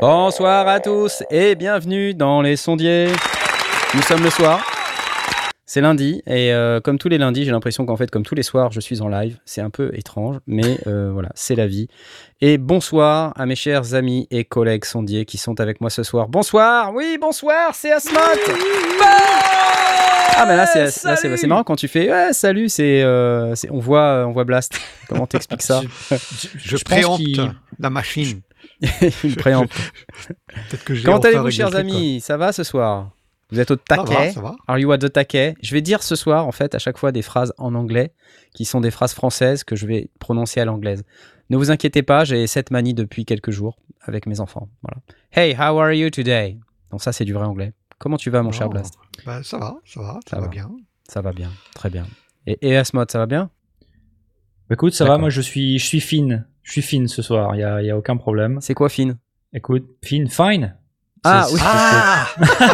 Bonsoir à tous et bienvenue dans les sondiers. Nous sommes le soir. C'est lundi et euh, comme tous les lundis, j'ai l'impression qu'en fait, comme tous les soirs, je suis en live. C'est un peu étrange, mais euh, voilà, c'est la vie. Et bonsoir à mes chers amis et collègues sondiers qui sont avec moi ce soir. Bonsoir, oui, bonsoir, c'est Asmat. Ah mais là c'est là, c'est c'est marrant quand tu fais ouais, salut c'est euh, c'est- on voit on voit Blast comment t'expliques ça? Je, je, préempte la machine. une préempte comment allez-vous chers amis? Ça va ce soir? Vous êtes au quoi. Ça taquet va, ça va. Are you at the taquet? Je vais dire ce soir, en fait, à chaque fois des phrases en anglais qui sont des phrases françaises que je vais prononcer à l'anglaise. Ne vous inquiétez pas, j'ai cette manie depuis quelques jours avec mes enfants. Voilà. Hey, how are you today? Donc ça, c'est du vrai anglais. Comment tu vas, mon cher Oh, Blast? bah, ça va, ça va, ça, Ça va, va. bien. Ça va bien, très bien. Et, et Asmod, ça va bien? Bah, Écoute, ça va, moi je suis, je suis fine. Je suis fine ce soir, il y a, y a aucun problème. C'est quoi, Finn Écoute, fine, fine. Ah, C'est- oui. Ah,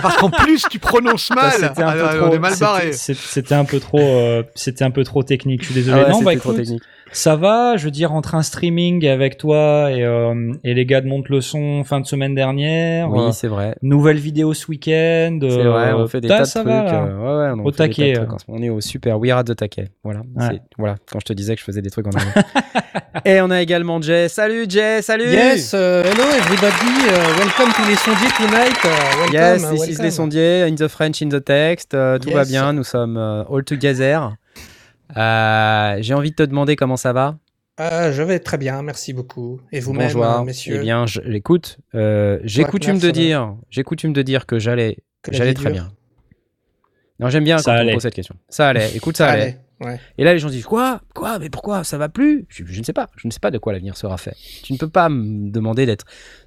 parce qu'en plus tu prononces mal. c'était un peu Ah, trop- on est mal c'était- barré. c'est- C'était un peu trop, euh, c'était un peu trop technique. Je suis désolé. Ah ouais, non, bah c'était trop écoute, technique. Ça va. Je veux dire entre un streaming avec toi et, euh, et les gars de Monte le son fin de semaine dernière. euh, Oui, c'est vrai. nouvelle vidéo ce week-end. C'est vrai, on fait des tas de ça trucs. euh, ouais, ouais, on Au fait des tas de taquet, trucs euh. en ce moment. On est au super. We are at the taquet. Voilà. Ouais. Voilà. Quand je te disais que je faisais des trucs en anglais. Et on a également Jay. Salut Jay, salut Yes, uh, hello everybody. Uh, welcome to les sondiers tonight. Uh, welcome, Yes, uh, this is welcome. les sondiers, in the French, in the text. euh, tout va bien, nous sommes euh, all together. Euh, J'ai envie de te demander comment ça va. Euh, je vais très bien, merci beaucoup. Et vous-même, Bonjour, euh, messieurs. Eh bien, je- écoute, euh, j'ai coutume de dire, j'ai coutume de dire que j'allais, j'allais très dure. bien. Non, j'aime bien Ça quand on me allait. pose cette question. Ça allait. Écoute, ça allait. Ouais. Et là, les gens disent quoi? Quoi? Mais pourquoi Ça va plus? Je, je ne sais pas. Je ne sais pas de quoi l'avenir sera fait. Tu ne peux pas me demander d'être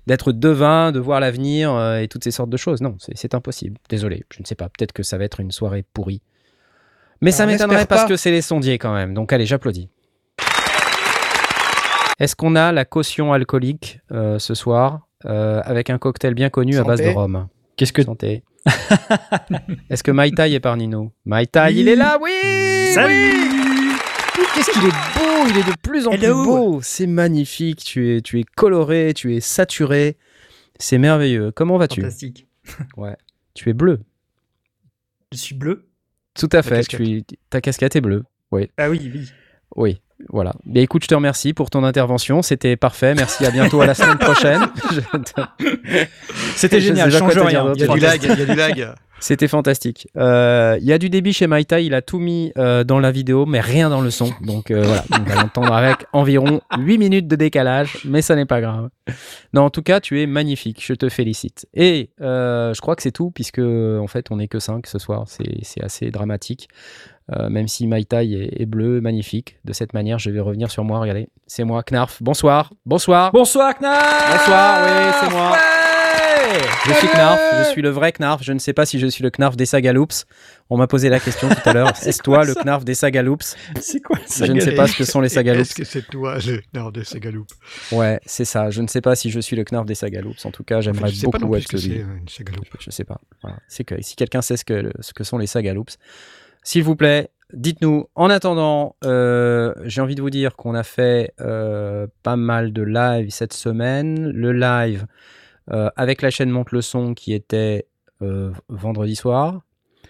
d'être devin, de voir l'avenir euh, et toutes ces sortes de choses. Non, c'est impossible. Désolé, je ne sais pas. Peut-être que ça va être une soirée pourrie. Mais ça m'étonnerait parce que c'est les sondiers quand même. Donc allez, j'applaudis. Est-ce qu'on a la caution alcoolique euh, ce soir euh, avec un cocktail bien connu à base de rhum? Qu'est-ce que Santé. Est-ce que Mai Tai est parmi nous? Mai Tai, il est là, oui oui Qu'est-ce qu'il est beau Il est de plus en plus beau. C'est magnifique. Tu es, tu es coloré, tu es saturé. C'est merveilleux. Comment vas-tu? Fantastique. Tu es bleu. Je suis bleu. Tout à Ta fait. casquette. Tu ta casquette est bleue. Ah oui, oui. Oui, voilà. Mais écoute, je te remercie pour ton intervention. C'était parfait. Merci. À bientôt. À la semaine prochaine. Je C'était Je génial. pas Change rien. Il y a du lag, il y a du lag. C'était fantastique. Euh, Il y a du débit chez Maïta, il a tout mis euh, dans la vidéo, mais rien dans le son. Donc euh, voilà, on va l'entendre avec environ 8 minutes de décalage, mais ça n'est pas grave. Non, en tout cas, tu es magnifique, je te félicite. Et je crois que c'est tout, puisque en fait, on n'est que 5 ce soir, c'est assez dramatique. Même si Maïta est, est bleu, magnifique. De cette manière, je vais revenir sur moi, regardez, c'est moi, Knarf. Bonsoir, bonsoir. Bonsoir Knarf Bonsoir, oui, c'est moi. Ouais Je suis Knarf, je suis le vrai Knarf. Je ne sais pas si je suis le Knarf des Sagaloops. On m'a posé la question tout à l'heure. Est-ce toi le Knarf des Sagaloops C'est quoi Je ne sais pas ce que sont les Est-ce Sagaloops. que c'est toi le nord de Sagaloop Ouais, c'est ça. Je ne sais pas si je suis le Knarf des Sagaloops. En tout cas, j'aimerais beaucoup être c'est celui. Je sais pas. Voilà. C'est que si quelqu'un sait ce que, ce que sont les Sagaloops, s'il vous plaît, dites-nous. En attendant, euh, j'ai envie de vous dire qu'on a fait euh, pas mal de live cette semaine. Le live euh, avec la chaîne Monte le Son qui était euh, vendredi soir.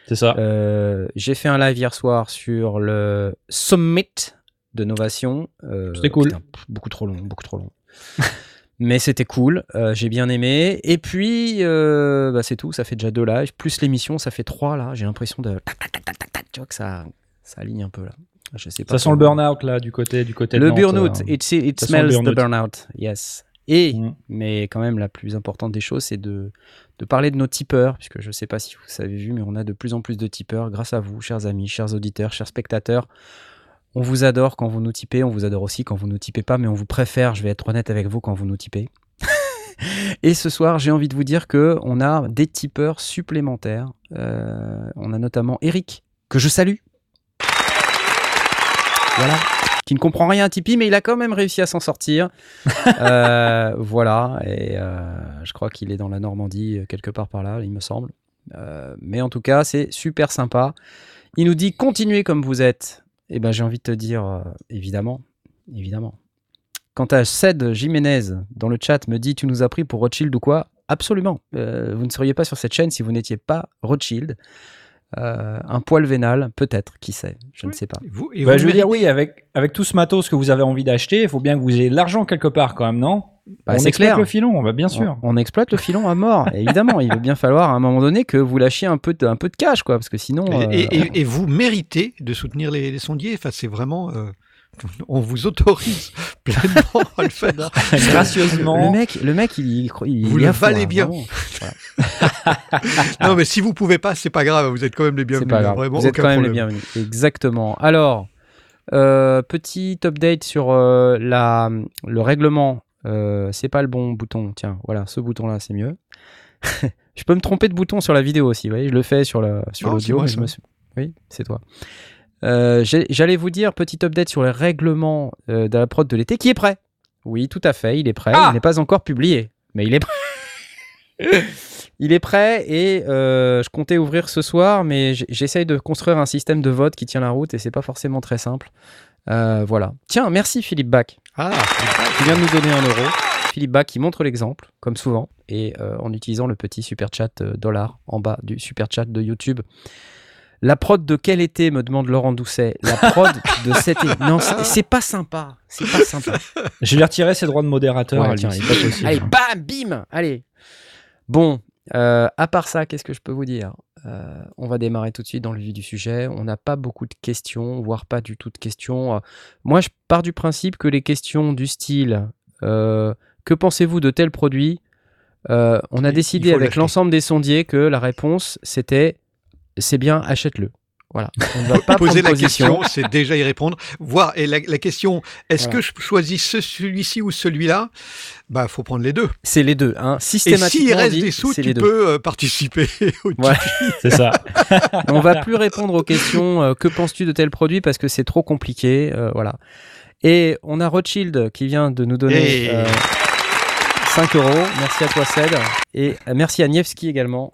C'est ça. Euh, j'ai fait un live hier soir sur le Summit de Novation. C'était cool. putain, beaucoup trop long, beaucoup trop long. Mais c'était cool, j'ai bien aimé. Et puis, bah, c'est tout, ça fait déjà deux lives. Plus l'émission, ça fait trois là. J'ai l'impression de. Tu vois que ça, ça aligne un peu là. Je sais pas. Ça sent le burn-out là du côté du côté Le burn-out, euh. it, it smells the burn-out. burn-out, yes. Et, Mm. mais quand même, la plus importante des choses, c'est de, de parler de nos tipeurs, puisque je ne sais pas si vous avez vu, mais on a de plus en plus de tipeurs grâce à vous, chers amis, chers auditeurs, chers spectateurs. On vous adore quand vous nous tipez, on vous adore aussi quand vous nous tipez pas, mais on vous préfère, je vais être honnête avec vous, quand vous nous tipez. Et ce soir, j'ai envie de vous dire que on a des tipeurs supplémentaires. Euh, on a notamment Eric, que je salue. Voilà. Qui ne comprend rien à Tipeee, mais il a quand même réussi à s'en sortir. Euh, voilà. Et euh, je crois qu'il est dans la Normandie, euh, quelque part par là, il me semble. Euh, mais en tout cas, c'est super sympa. Il nous dit continuez comme vous êtes. Et ben, j'ai envie de te dire, évidemment, évidemment. Quant à Ced Jiménez dans le chat me dit tu nous as pris pour Rothschild ou quoi? Absolument. Vous ne seriez pas sur cette chaîne si vous n'étiez pas Rothschild. Euh, un poil vénal, peut-être, qui sait, je ne sais pas. Et vous, et Bah, vous je veux méritez- dire, oui, avec, avec tout ce matos que vous avez envie d'acheter, il faut bien que vous ayez de l'argent quelque part quand même, non? Bah, On exploite clair. le filon, bah, bien sûr. On, on exploite le filon à mort, évidemment. Il va bien falloir à un moment donné que vous lâchiez un peu de, un peu de cash, quoi, parce que sinon. Et, euh, et- et- et vous méritez de soutenir les, les sondiers. Enfin, c'est vraiment. euh, on vous autorise pleinement à le faire. Gracieusement. le mec, le mec, il, il, il Vous est le valez bien. vraiment. Non, mais si vous pouvez pas, c'est pas grave. Vous êtes quand même les bienvenus. pas grave. Vraiment, Vous êtes quand même les bienvenus. Exactement. Alors, euh, petit update sur euh, la, le règlement. Euh, c'est pas le bon bouton. Tiens, voilà, ce bouton-là, c'est mieux. je peux me tromper de bouton sur la vidéo aussi. Vous voyez, je le fais sur sur l'audio. me suis- Oui, c'est toi. Euh, J'allais vous dire petit update sur le règlement euh, de la prod de l'été qui est prêt. Oui, tout à fait, il est prêt. Ah il n'est pas encore publié, mais il est prêt. il est prêt et euh, je comptais ouvrir ce soir, mais j'essaye de construire un système de vote qui tient la route et c'est pas forcément très simple. Euh, voilà. Tiens, merci Philippe Bach Ah, qui vient de nous donner un euro. Philippe Bach qui montre l'exemple, comme souvent, et euh, en utilisant le petit super chat euh, dollar en bas du super chat de YouTube. La prod de quel été me demande Laurent Doucet. La prod de cet été. Non, c'est c'est pas sympa. C'est pas sympa. Je vais retirer ses droits de modérateur. Ouais, à tiens, lui. il C'est pas possible. Allez, bam, bim, allez. Bon, euh, à part ça, qu'est-ce que je peux vous dire? Euh, On va démarrer tout de suite dans le vif du sujet. On n'a pas beaucoup de questions, voire pas du tout de questions. Euh, Moi, je pars du principe que les questions du style que pensez-vous de tel produit? On a décidé avec l'ensemble des sondiers que la réponse c'était c'est bien, achète-le. Voilà. On ne va pas Poser la position. question, c'est déjà y répondre. Voir et la, la question, est-ce Voilà. que je choisis ce- celui-ci ou celui-là? Bah, faut prendre les deux. C'est les deux. Hein. Et Systématiquement, s'il on reste dit, des sous, tu peux euh, participer au Voilà. C'est ça. on va plus répondre aux questions euh, que penses-tu de tel produit parce que c'est trop compliqué. euh, voilà. Et on a Rothschild qui vient de nous donner Et- euh, 5 euros. Merci à toi, Ced. Et merci à Nievski également.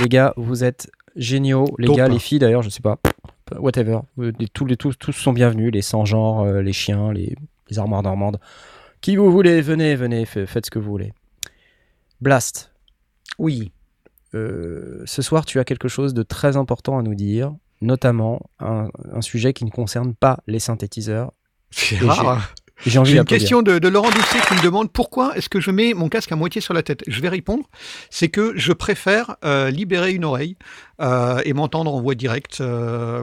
Les gars, vous êtes géniaux. Les Top. gars, les filles d'ailleurs, je sais pas. Whatever. Euh, les- Tous, les, tous, tous sont bienvenus. Les sans-genres, euh, les chiens, les, les armoires normandes. Qui vous voulez, venez, venez, fa- faites ce que vous voulez. Blast. Oui. Euh, ce soir, tu as quelque chose de très important à nous dire, notamment un, un sujet qui ne concerne pas les synthétiseurs. C'est rare. J'ai envie une question de, de Laurent Doucet qui me demande pourquoi est-ce que je mets mon casque à moitié sur la tête? Je vais répondre, c'est que je préfère euh, libérer une oreille euh, et m'entendre en voix directe euh,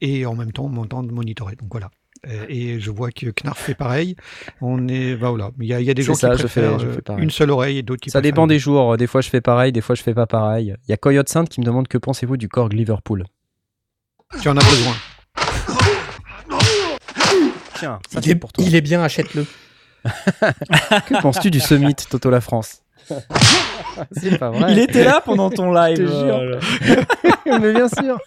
et en même temps m'entendre monitorer. Donc voilà. Et je vois que Knarf fait pareil. On est, bah voilà. Il y a, il y a des gens ça, qui je fais- préfèrent je fais une seule oreille et d'autres qui Ça préfèrent dépend des jours. Des fois, je fais pareil, des fois, je fais pas pareil. Il y a Coyote Sainte qui me demande que pensez-vous du Korg Liverpool. Tu en as besoin. Tiens, ça Il est, pour toi. il est bien, achète-le. Que penses-tu du Summit Toto la France? C'est pas vrai. Il était là pendant ton live. Je te jure. euh, Mais bien sûr.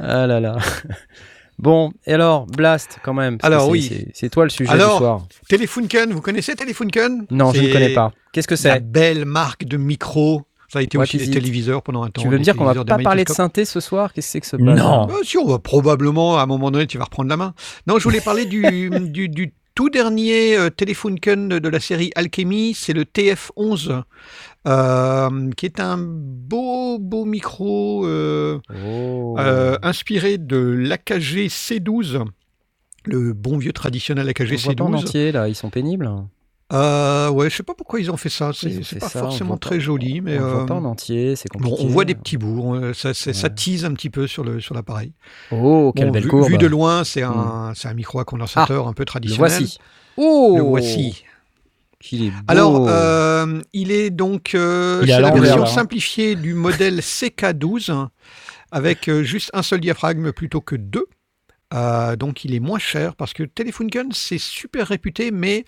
ah là là. Bon, et alors, Blast, quand même. Alors, oui. c'est- toi le sujet Alors, du soir. Telefunken, vous connaissez Telefunken? Non, je ne connais pas. Qu'est-ce que La c'est? belle marque de micro. Ça a été What aussi des téléviseurs pendant un temps. Tu veux me dire qu'on va pas parler de synthé ce soir? Qu'est-ce que c'est que ce Non. Bah, si, on va probablement, à un moment donné, tu vas reprendre la main. Non, je voulais parler du, du, du tout dernier euh, Telefunken de, la série Alchemy, c'est le TF11, euh, qui est un beau, beau micro euh, Oh. euh, inspiré de l'AKG C12, le bon vieux traditionnel AKG On voit pas en C12. entier, là, ils sont pénibles. Euh, ouais, je sais pas pourquoi ils ont fait ça, c'est pas ça, forcément très pas- joli, mais on le voit euh, pas en entier, c'est bon, compliqué. on voit des petits bouts, euh, ça, Ouais. tease un petit peu sur le sur l'appareil. Oh, quelle Bon, belle vu, courbe. vu de loin, c'est un, c'est un micro à condensateur un peu Le traditionnel. voici. Oh Le voici. Qu'il est beau. Alors, euh, il est donc euh, Il la version hein. simplifiée du modèle CK12 avec euh, juste un seul diaphragme plutôt que deux. Euh, donc il est moins cher parce que Telefunken c'est super réputé, mais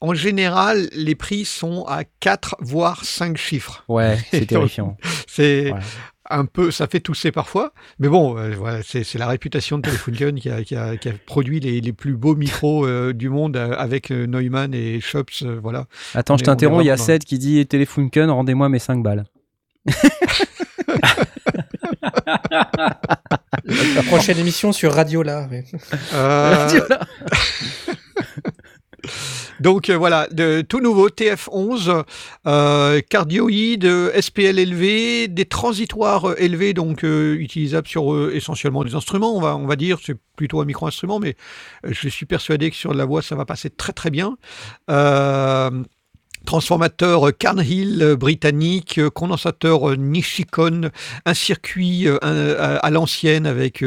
en général les prix sont à 4 voire 5 chiffres. Ouais, c'est terrifiant. C'est Ouais. un peu, ça fait tousser parfois, mais bon, euh, voilà, c'est la réputation de Telefunken qui a, qui a- qui a produit les, les plus beaux micros euh, du monde avec Neumann et Schops, euh, voilà. Attends, je t'interromps, il y a Seth qui dit Telefunken, rendez-moi mes 5 balles. La prochaine émission sur Radio là. ouais. Euh, Donc euh, voilà, de, tout nouveau TF11, euh, cardioïde, euh, SPL élevé, des transitoires élevés, donc euh, utilisables sur essentiellement des instruments, on va, on va dire, c'est plutôt un micro-instrument, mais je suis persuadé que sur la voix, ça va passer très très bien. Transformateur Carnhill euh, britannique, euh, condensateur euh, Nishikon, un circuit à, à l'ancienne avec,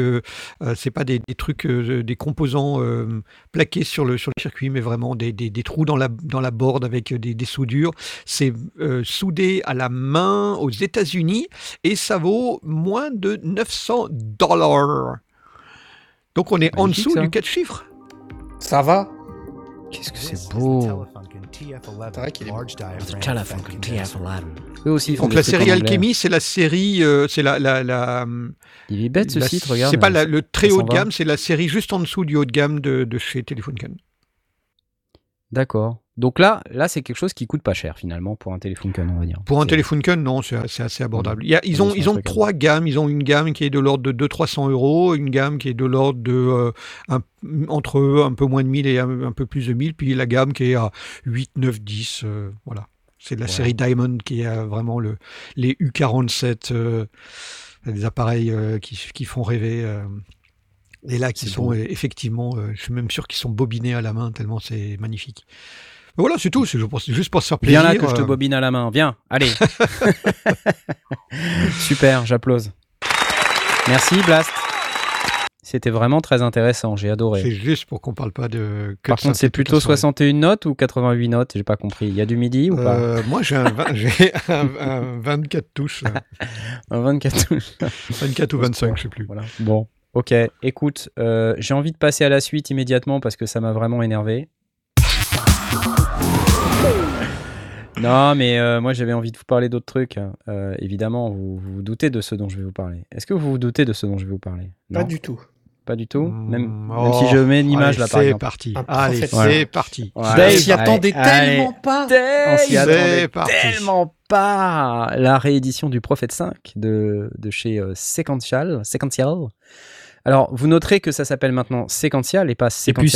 c'est pas des, des trucs, des composants euh, plaqués sur le, sur le circuit, mais vraiment des, des, des trous dans la, dans la board avec des, des soudures. C'est euh, soudé à la main aux États-Unis et ça vaut moins de 900 dollars. Donc on est en dessous ça. du 4 chiffres. Ça va Qu'est-ce que c'est beau. C'est vrai qu'il est Telefunken TF11. Eux aussi, ils font Donc la série. Alchemy, c'est la série, euh, c'est la, la, la, Il est bête ce la- site, regarde. C'est pas la- le très haut de gamme, c'est la série juste en dessous du haut de gamme de, de chez Telefunken. D'accord. Donc là, là c'est quelque chose qui coûte pas cher finalement pour un Telefunken, on va dire. Pour un C'est- Telefunken, non, c'est assez abordable. Il y a- ils ont, ils trois gammes. Ils ont une gamme qui est de l'ordre de 200-300 euros, une gamme qui est de l'ordre de euh, un- entre un peu moins de 1000 et un, un peu plus de 1000, puis la gamme qui est à 8, 9, 10. euh, voilà. C'est de la Ouais. série Diamond qui est euh, vraiment le, les U47, euh, des appareils euh, qui, qui font rêver. et là, qui sont effectivement, je suis même sûr qu'ils sont bobinés à la main, tellement c'est magnifique. Voilà, c'est tout. C'est juste pour- c'est se faire plaisir. Viens là que je te euh, bobine à la main. Viens, allez. Super, j'applause. Merci Blast. C'était vraiment très intéressant, j'ai C'est adoré. juste pour qu'on parle pas de. Par contre, c'est plutôt la soirée. 61 notes ou 88 notes J'ai pas compris. Il y a du midi ou pas Euh, moi, j'ai un, un, un 24 touches. Un 24 touches. 24 ou 25, je sais plus. Voilà. Bon, ok. Écoute, euh, j'ai envie de passer à la suite immédiatement parce que ça m'a vraiment énervé. Non, mais euh, moi j'avais envie de vous parler d'autres trucs. hein. Euh, évidemment, vous, vous vous doutez de ce dont je vais vous parler. Est-ce que vous vous doutez de ce dont je vais vous parler? Pas du tout. pas du tout? Même, Mm, même si je mets une image allez, là par C'est exemple. parti. Allez, c'est parti. Voilà. Dave Allez, s'y attendait allez. tellement pas. On s'y attendait parti. tellement pas. La réédition du Prophet 5 de, de chez euh, Sequential. Sequential. Alors, vous noterez que ça s'appelle maintenant Sequential et pas Et puis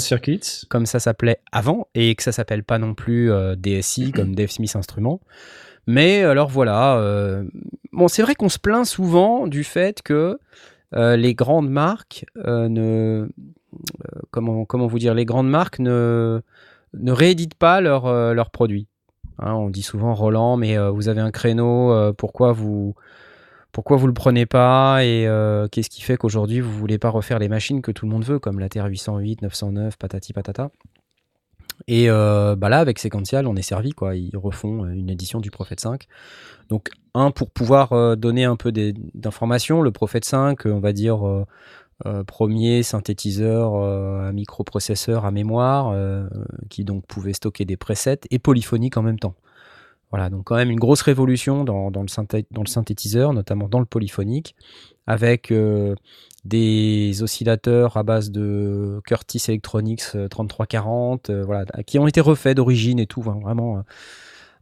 Circuits, comme ça s'appelait avant, et que ça s'appelle pas non plus euh, DSI comme Dave Smith Instruments. Mais alors voilà, euh, bon, c'est vrai qu'on se plaint souvent du fait que euh, les grandes marques ne, comment comment vous dire, les grandes marques ne ne rééditent pas leurs leurs produits. Hein, on dit souvent Roland, mais vous avez un créneau, pourquoi vous pourquoi vous le prenez pas et euh, qu'est-ce qui fait qu'aujourd'hui vous voulez pas refaire les machines que tout le monde veut comme la TR-808, 909, patati patata. Et euh, bah là avec Sequential on est servi quoi, ils refont euh, une édition du Prophet 5. Donc un pour pouvoir donner un peu d'informations, le Prophet 5, euh, on va dire premier synthétiseur à microprocesseur à mémoire qui donc pouvait stocker des presets et polyphonique en même temps. Voilà, donc quand même une grosse révolution dans, le, synthétiseur, notamment dans le polyphonique, avec euh, des oscillateurs à base de Curtis Electronics euh, 3340, euh, voilà, qui ont été refaits d'origine et tout, hein, vraiment. euh.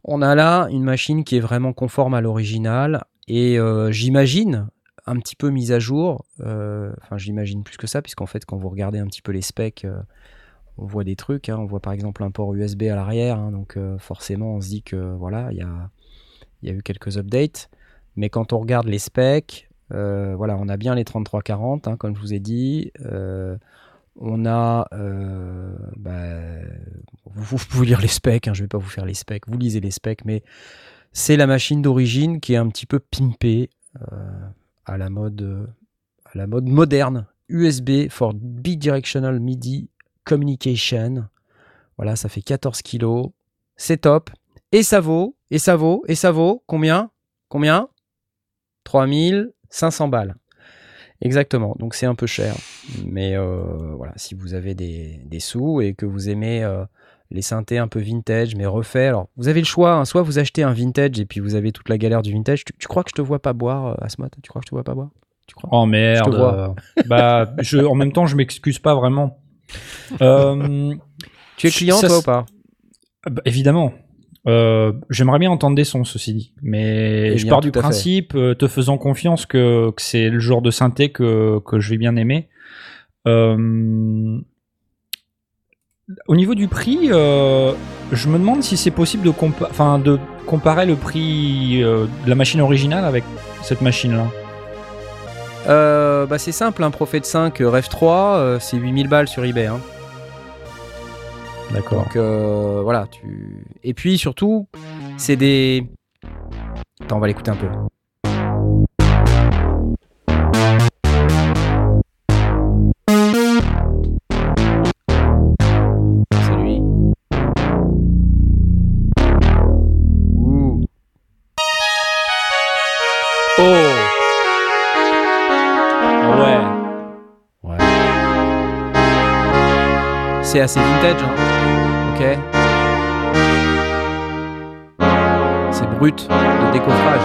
On a là une machine qui est vraiment conforme à l'original et euh, j'imagine un petit peu mise à jour. euh, Enfin, j'imagine plus que ça, puisqu'en fait, quand vous regardez un petit peu les specs, euh, on voit des trucs. hein. on voit par exemple un port USB à l'arrière, hein, donc euh, forcément, on se dit que voilà, il y a, eu quelques updates. Mais quand on regarde les specs, euh, voilà, on a bien les 3340, hein, comme je vous ai dit. Euh, on a, bah, vous, pouvez lire les specs, je vais pas vous faire les specs, vous lisez les specs, mais c'est la machine d'origine qui est un petit peu pimpée à la mode, à la mode moderne, USB for bidirectional MIDI communication. Voilà, ça fait 14 kilos, c'est top, et ça vaut, et ça vaut, et ça vaut combien? Combien? 3500 balles. Exactement, donc c'est un peu cher. Mais euh, voilà, si vous avez des, des sous et que vous aimez euh, les synthés un peu vintage, mais refaits, alors vous avez le choix, hein, soit vous achetez un vintage et puis vous avez toute la galère du vintage. Tu, tu crois que je te vois pas boire, euh, Asmat Tu crois que je te vois pas boire? Tu crois? Oh merde. Je te vois. euh, bah, je, en même temps, je m'excuse pas vraiment. Euh, Tu es client Ça, toi ou pas bah, évidemment. Euh, J'aimerais bien entendre des sons, ceci dit. Mais Eh je pars du principe, euh, te faisant confiance, que, que c'est le genre de synthé que, que je vais bien aimer. Au niveau du prix, je me demande si c'est possible de, compa- enfin, de comparer le prix de la machine originale avec cette machine-là. Euh, bah c'est simple, un Prophet 5 euh, Rev 3, euh, c'est 8000 balles sur eBay. Hein. D'accord. Donc euh, voilà, tu. Et puis surtout, c'est des. Attends, on va l'écouter un peu. C'est assez vintage, hein. ok C'est brut de décoffrage.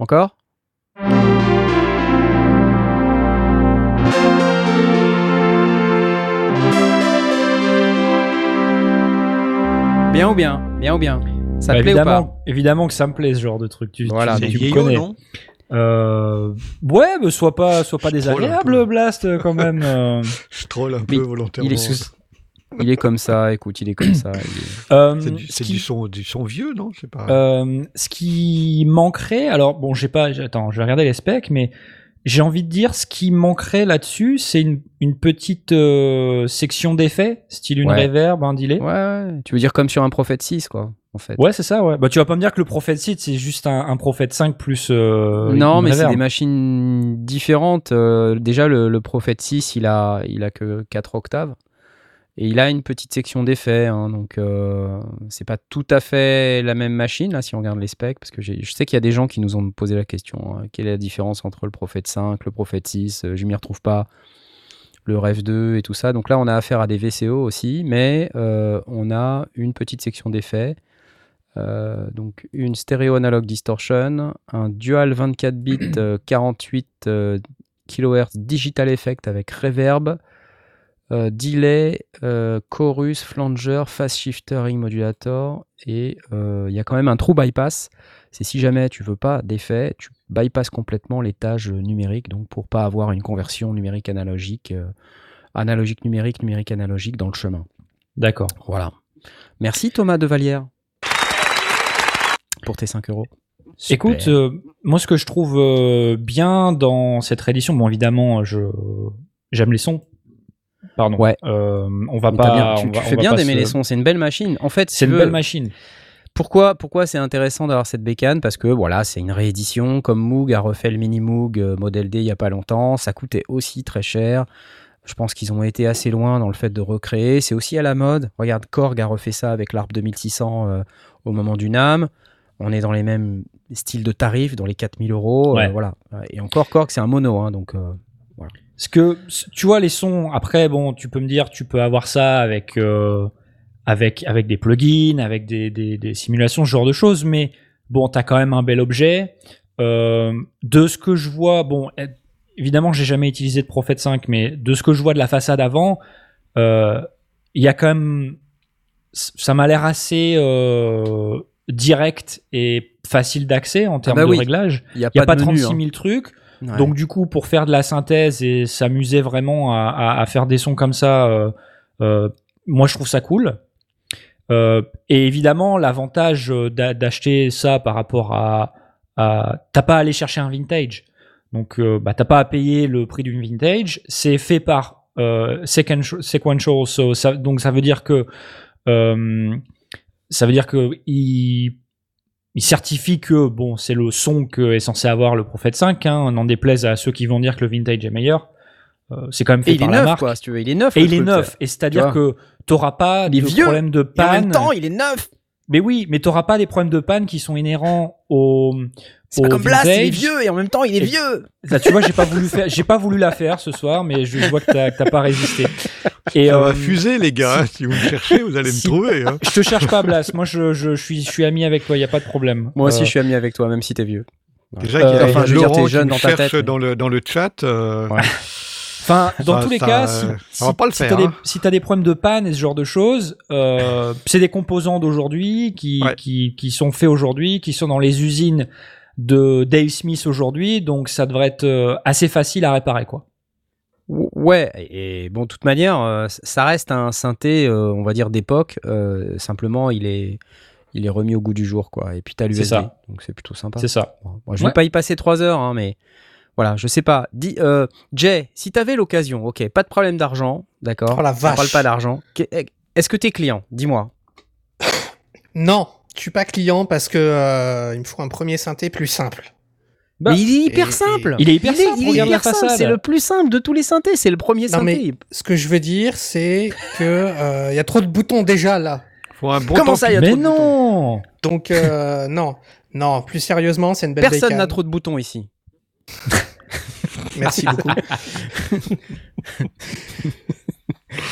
Encore? Bien ou bien? Bien ou bien? Ça Bah, te plaît ou pas? évidemment, que ça me plaît ce genre de truc. Tu, Voilà, tu, tu me vieillot, connais. non? Euh, ouais, mais sois pas, sois pas Je désagréable. Blast, quand même. euh. Je troll un Mais peu volontairement. il est, sous- il est comme ça, écoute, il est comme ça. est- Euh, C'est du, ce c'est qui- du son, du son vieux, non? C'est pas. Euh, ce qui manquerait, alors bon, j'ai pas, attends, je vais regarder les specs, mais j'ai envie de dire ce qui manquerait là-dessus, c'est une, une petite euh, section d'effets, style une Ouais. reverb, un delay. Ouais, ouais, tu veux dire comme sur un Prophet 6, quoi, en fait. Ouais, c'est ça, ouais. Bah, tu vas pas me dire que le Prophet 6, c'est juste un, un Prophet 5 plus. euh, non, mais c'est des machines différentes. Euh, déjà, le, le Prophet 6, il a, il a que 4 octaves. Et il a une petite section d'effets. hein, donc, euh, c'est pas tout à fait la même machine, là, si on regarde les specs. Parce que je sais qu'il y a des gens qui nous ont posé la question hein, quelle est la différence entre le Prophet 5, le Prophet 6 euh, Je m'y retrouve pas. Le Rev 2 et tout ça. Donc là, on a affaire à des VCO aussi. Mais euh, on a une petite section d'effets. Euh, donc une stéréo analog distortion, un dual 24 bits euh, 48 euh, kHz digital effect avec reverb, euh, delay, euh, chorus, flanger, fast shifter, ring modulator et euh, il y a quand même un true bypass. C'est si jamais tu veux pas d'effet, tu bypasses complètement l'étage numérique donc pour pas avoir une conversion numérique analogique, euh, analogique numérique, numérique analogique dans le chemin. D'accord. Voilà. Merci Thomas de Vallière pour tes 5 euros. Super. Écoute, euh, moi, ce que je trouve euh, bien dans cette réédition, bon, évidemment, je j'aime les sons. Pardon. Ouais. Euh, on va pas. bien- tu, on va- tu on fais va bien d'aimer se- les sons, c'est une belle machine. En fait, C'est une veux, belle machine. Pourquoi, pourquoi c'est intéressant d'avoir cette bécane? Parce que voilà, c'est une réédition. Comme Moog a refait le mini Moog euh, Model D il y a pas longtemps, ça coûtait aussi très cher. Je pense qu'ils ont été assez loin dans le fait de recréer. C'est aussi à la mode. Regarde, Korg a refait ça avec l'ARP 2600 euh, au moment du NAM. On est dans les mêmes styles de tarifs, dans les 4000 euros. euh, voilà. Et encore, Korg, c'est un mono. hein, donc, euh, Parce que tu vois les sons. Après, bon, tu peux me dire, tu peux avoir ça avec euh, avec avec des plugins, avec des, des, des simulations, ce genre de choses. Mais bon, t'as quand même un bel objet. De ce que je vois, bon, eh, évidemment, j'ai jamais utilisé de Prophet 5, mais de ce que je vois de la façade avant, il y a quand même, ça m'a l'air assez direct et facile d'accès en termes bah de oui. réglage. il n'y a, pas de menu, 36 hein. 000 trucs. Ouais. Donc du coup, pour faire de la synthèse et s'amuser vraiment à, à- à faire des sons comme ça, euh, euh, moi je trouve ça cool. Euh, et évidemment, l'avantage euh, d'a- d'acheter ça par rapport à, à t'as pas à aller chercher un vintage. Donc euh, bah t'as pas à payer le prix d'une vintage. C'est fait par euh, sequen- sequential, so ça- donc ça veut dire que euh, ça veut dire que il il certifie que bon, c'est le son que est censé avoir le Prophet 5. Hein, n'en déplaise à ceux qui vont dire que le vintage est meilleur. Euh, c'est quand même fait Et il est par la neuf, marque. quoi, si tu veux. Il est neuf. Et il est neuf. Et c'est-à-dire que t'auras pas Il est de de Et en panne. même temps, il est neuf. Mais oui, mais t'auras pas des problèmes de panne qui sont inhérents au, C'est pas comme Blast, il est vieux et en même temps il est Et- vieux. Là, tu vois, j'ai pas voulu faire, j'ai pas voulu la faire ce soir, mais je vois que t'as que t'as pas résisté. Et Ça va euh, fuser, les gars. hein. Si vous me cherchez, vous allez si- me trouver. hein. je te cherche pas, Blas. Moi, je, je, je suis, je suis ami avec toi. Y a pas de problème. Moi aussi, Euh, je suis ami avec toi, même si t'es vieux. Déjà, Euh, qu'il y a enfin, je veux dire, t'es jeune dans ta cherche tête, mais- dans le, dans le chat. euh, Ouais. Enfin, dans Ça- tous les ça- cas, si, si- si faire, t'as des, hein. si t'as des problèmes de panne et ce genre de choses, euh, c'est des composants d'aujourd'hui qui, Ouais. qui, qui sont faits aujourd'hui, qui sont dans les usines de Dave Smith aujourd'hui, donc ça devrait être euh, assez facile à réparer, quoi. Ou- Ouais, et bon, de toute manière, euh, ça reste un synthé, euh, on va dire, d'époque. euh, simplement, il est, il est remis au goût du jour, quoi. Et puis, t'as l'USB, ça. donc c'est plutôt sympa. C'est ça. Bon, je vais Ouais. pas y passer trois heures, hein, mais voilà, je sais pas. Dis, euh, Jay, si t'avais l'occasion, ok, pas de problème d'argent, d'accord Oh la On parle vache. pas d'argent. Que- Est-ce que t'es client? Dis-moi. Non, je suis pas client parce que euh, il me faut un premier synthé plus simple. Bah, mais il est hyper et- simple. Il est hyper simple, il est hyper simple. C'est le plus simple de tous les synthés. C'est le premier Non, synthé. Ce que je veux dire, c'est que euh, il y a trop de boutons déjà là. faut un bon Comment temps ça, il y a Mais trop de boutons non Donc euh, non, non. Plus sérieusement, c'est une belle Personne n'a trop de boutons ici. Merci beaucoup.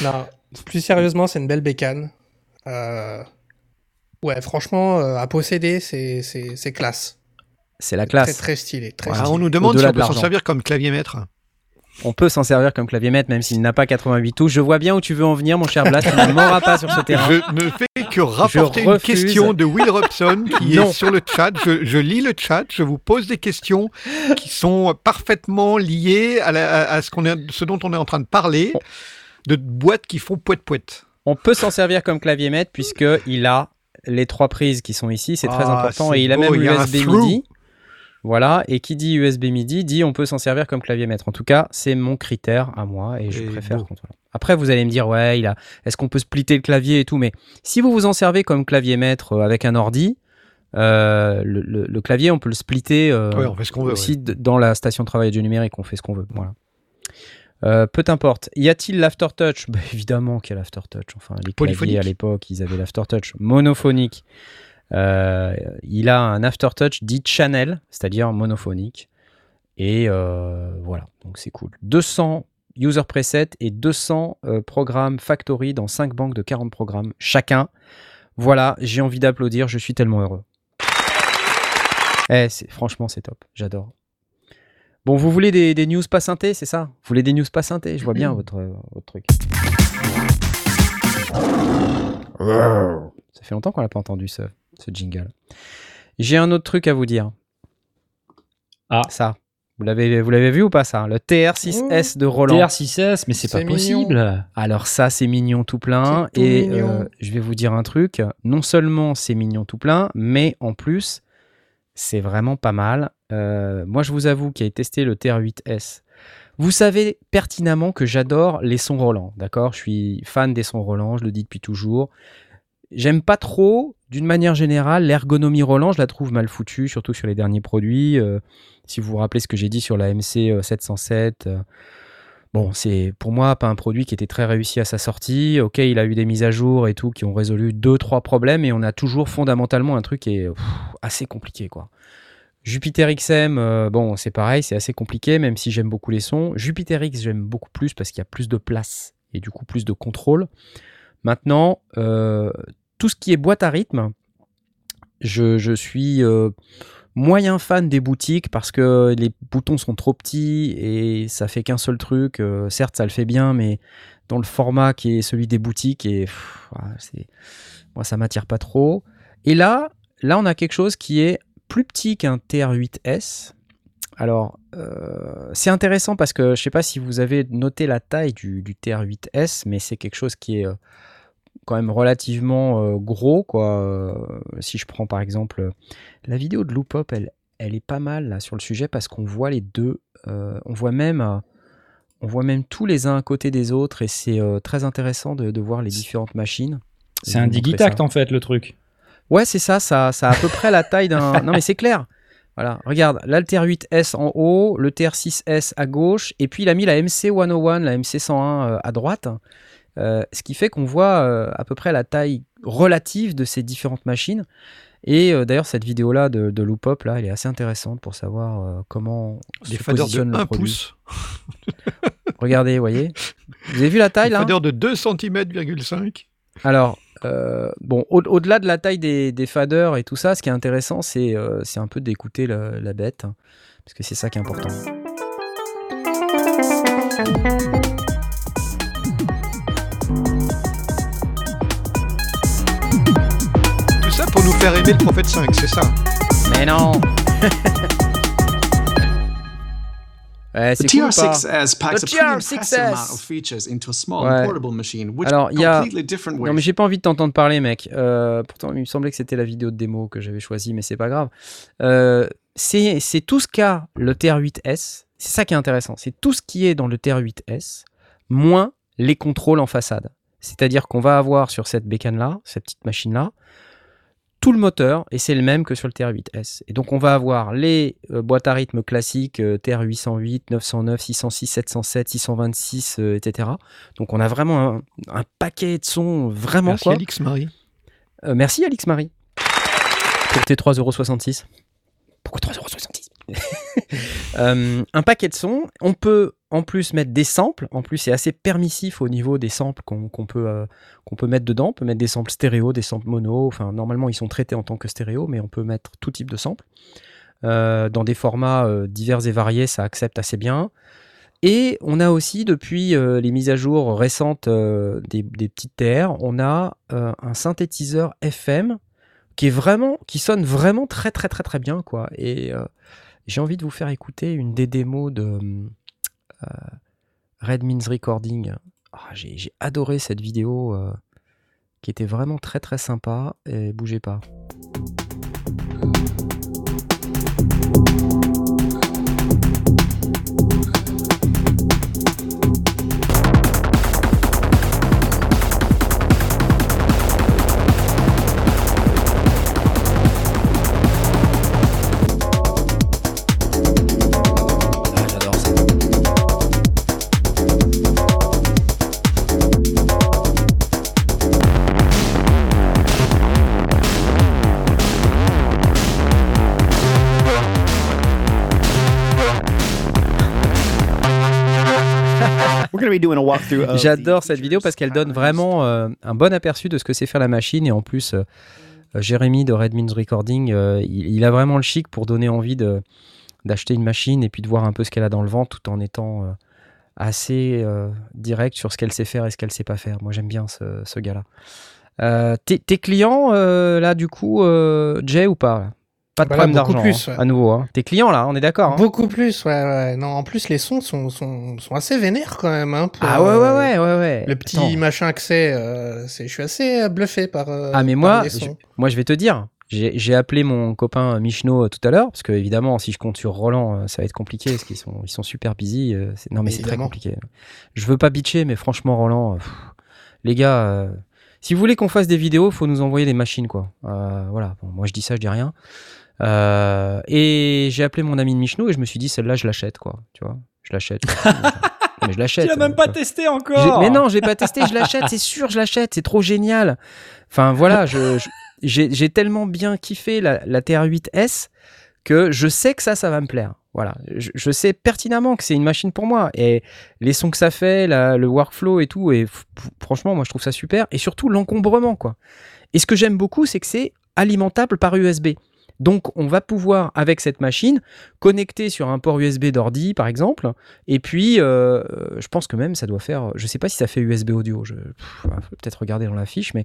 non, plus sérieusement, c'est une belle bécane. Euh, Ouais, franchement, euh, à posséder, c'est classe. C'est la Très classe. très stylé, très Voilà. Alors, stylé. on nous demande si on de peut s'en servir comme clavier maître. On peut s'en servir comme clavier maître, même s'il n'a pas 88 touches. Je vois bien où tu veux en venir, mon cher Blas. Tu ne m'auras pas sur ce terrain. Je ne fais que rapporter une question de Will Robson qui Non. est sur le chat. Je, je lis le chat, je vous pose des questions qui sont parfaitement liées à, la- à ce, qu'on est, ce dont on est en train de parler, de boîtes qui font poète poète. On peut s'en servir comme clavier maître puisque il a les trois prises qui sont ici. C'est très Ah, important. Et il a beau, même l'USB through. MIDI. Voilà. Et qui dit USB MIDI dit on peut s'en servir comme clavier maître. En tout cas, c'est mon critère à moi et je préfère. Après, vous allez me dire, ouais, il a. Est-ce qu'on peut splitter le clavier et tout? Mais si vous vous en servez comme clavier maître euh, avec un ordi, euh, le, le- le clavier, on peut le splitter. euh, Ouais, on fait ce qu'on veut. aussi ouais. dans la station de travail du numérique, on fait ce qu'on veut. Voilà. Euh, peu importe. Y a-t-il l'aftertouch? Bah, Évidemment qu'il y a l'aftertouch. Enfin, les claviers à l'époque, ils avaient l'aftertouch monophonique. Euh, il a un aftertouch dit channel, c'est-à-dire monophonique. Et euh, voilà, donc c'est cool. 200 user presets et 200 euh, programmes factory dans 5 banques de 40 programmes chacun. Voilà, j'ai envie d'applaudir, je suis tellement heureux. Eh, franchement, c'est top, j'adore. Bon, vous voulez des, des news pas synthé, c'est ça? Vous voulez des news pas synthé? Je vois bien votre, euh, votre truc. Ça fait longtemps qu'on l'a pas entendu ce, ce jingle. J'ai un autre truc à vous dire. Ah. Ça. Vous l'avez, vous l'avez vu ou pas ça? Le TR6S de Roland. TR6S, mais c'est pas mignon. possible. Alors ça, c'est mignon tout plein. C'est tout et mignon. euh, je vais vous dire un truc. Non seulement c'est mignon tout plein, mais en plus, c'est vraiment pas mal. Euh, moi, je vous avoue qui ai testé le TR8S. Vous savez pertinemment que j'adore les sons Roland, d'accord? Je suis fan des sons Roland, je le dis depuis toujours. J'aime pas trop, d'une manière générale, l'ergonomie Roland, je la trouve mal foutue, surtout sur les derniers produits. Euh, si vous vous rappelez ce que j'ai dit sur la MC euh, 707, euh, bon, c'est pour moi pas un produit qui était très réussi à sa sortie. Ok, il a eu des mises à jour et tout qui ont résolu deux, trois problèmes, et on a toujours fondamentalement un truc qui est assez compliqué, quoi. Jupiter XM, euh, bon, c'est pareil, c'est assez compliqué, même si j'aime beaucoup les sons. Jupiter X, j'aime beaucoup plus parce qu'il y a plus de place et du coup plus de contrôle. Maintenant, euh, tout ce qui est boîte à rythme, je, suis euh, moyen fan des boutiques parce que les boutons sont trop petits et ça fait qu'un seul truc. Euh, certes, ça le fait bien, mais dans le format qui est celui des boutiques, et moi ça m'attire pas trop. Et là, là, on a quelque chose qui est plus petit qu'un TR8S. Alors, c'est intéressant parce que je sais pas si vous avez noté la taille du, du TR8S, mais c'est quelque chose qui est quand même relativement euh, gros, quoi. Euh, si je prends par exemple euh, la vidéo de Loopop, elle, elle est pas mal là sur le sujet parce qu'on voit les deux, on voit même, on voit même tous les uns à côté des autres et c'est euh, très intéressant de, de voir les différentes machines. C'est un digitact en fait le truc. Ouais, c'est ça, ça, ça a à peu près la taille d'un. Non, mais c'est clair. Voilà, regarde, l'Alter 8S en haut, le TR6S à gauche, et puis il a mis la MC101, la MC101 euh, à droite, ce qui fait qu'on voit euh, à peu près la taille relative de ces différentes machines. Et euh, d'ailleurs, cette vidéo-là de, de Loopop, là, elle est assez intéressante pour savoir euh, comment Des se faders de positionne le 1 produit. pouce. Regardez, vous voyez. Vous avez vu la taille là? Faders de 2 cm,5. Alors, euh, bon, au- au-delà de la taille des, des faders et tout ça, ce qui est intéressant, c'est euh, c'est un peu d'écouter la, la bête, hein, parce que c'est ça qui est important. Faire aimer le Prophète 5, c'est ça. Mais non Ouais, The c'est cool ou pas TR6S packs The a pretty impressive TR6S. amount of features into a small Ouais. and portable machine, which Alors, il y a- completely different Non mais j'ai pas envie de t'entendre parler mec. Euh, pourtant il me semblait que c'était la vidéo de démo que j'avais choisie mais c'est pas grave. Euh, c'est c'est tout ce qu'a le TR8S. C'est ça qui est intéressant. C'est tout ce qui est dans le TR8S moins les contrôles en façade. C'est-à-dire qu'on va avoir sur cette bécane là, cette petite machine là, tout le moteur et c'est le même que sur le TR8S. Et donc on va avoir les euh, boîtes à rythme classiques euh, TR808, 909, 606, 707, 626, euh, etc. Donc on a vraiment un, un paquet de sons vraiment Merci quoi. Alix Marie. Euh, merci Alix Marie pour tes 3,66€. Pourquoi 3,66€ Euh, Un paquet de sons. On peut en plus mettre des samples. En plus, c'est assez permissif au niveau des samples qu'on peut, euh, peut mettre dedans. On peut mettre des samples stéréo, des samples mono. Enfin, normalement, ils sont traités en tant que stéréo, mais on peut mettre tout type de samples. Euh, dans des formats divers et variés, ça accepte assez bien. Et on a aussi, depuis les mises à jour récentes des, petites TR, on a un synthétiseur FM qui est vraiment, qui sonne vraiment très très très très bien quoi. Et j'ai envie de vous faire écouter une des démos de euh, Red Means Recording. Ah, j'ai adoré cette vidéo euh, qui était vraiment très très sympa. Et bougez pas. J'adore cette vidéo parce qu'elle donne vraiment euh, un bon aperçu de ce que c'est faire la machine et en plus euh, euh, Jérémy de Red Means Recording euh, il, il a vraiment le chic pour donner envie de d'acheter une machine et puis de voir un peu ce qu'elle a dans le vent tout en étant assez direct sur ce qu'elle sait faire et ce qu'elle sait pas faire. Moi j'aime bien ce, ce gars-là. Tes, tes clients là du coup Jay ou pas Pas de problème d'argent plus, hein, ouais. à nouveau. Hein. Tes clients là, on est d'accord. hein Beaucoup plus, ouais, ouais. Non, en plus, les sons sont, sont, sont assez vénères quand même. Hein, pour, ah ouais euh, ouais ouais ouais ouais. Le petit Attends. machin accès, euh, c'est, je suis assez euh, bluffé par. euh, Ah mais par moi, je, moi je vais te dire, j'ai appelé mon copain Michno tout à l'heure parce que évidemment si je compte sur Roland, ça va être compliqué parce qu'ils sont ils sont super busy. non mais c'est très compliqué. Je veux pas bitcher mais franchement Roland, pff, les gars, euh, si vous voulez qu'on fasse des vidéos, faut nous envoyer des machines quoi. Euh, voilà, Bon, moi je dis ça, je dis rien. Euh, et j'ai appelé mon ami de Michno et je me suis dit celle-là je l'achète quoi, tu vois, je l'achète. mais je l'achète. Tu l'as même pas testé encore. Mais non, j'ai pas testé, je l'achète, c'est sûr, je l'achète, c'est trop génial. Enfin voilà, je, je- j'ai tellement bien kiffé la, la TR8S que je sais que ça, ça va me plaire. Voilà, je, je sais pertinemment que c'est une machine pour moi et les sons que ça fait, la- le workflow et tout, et franchement, moi je trouve ça super et surtout l'encombrement quoi. Et ce que j'aime beaucoup, c'est que c'est alimentable par USB. Donc, on va pouvoir, avec cette machine, connecter sur un port USB d'ordi, par exemple, et puis, euh, je pense que même ça doit faire. Je sais pas si ça fait USB audio. Je peut-être regarder dans la fiche, mais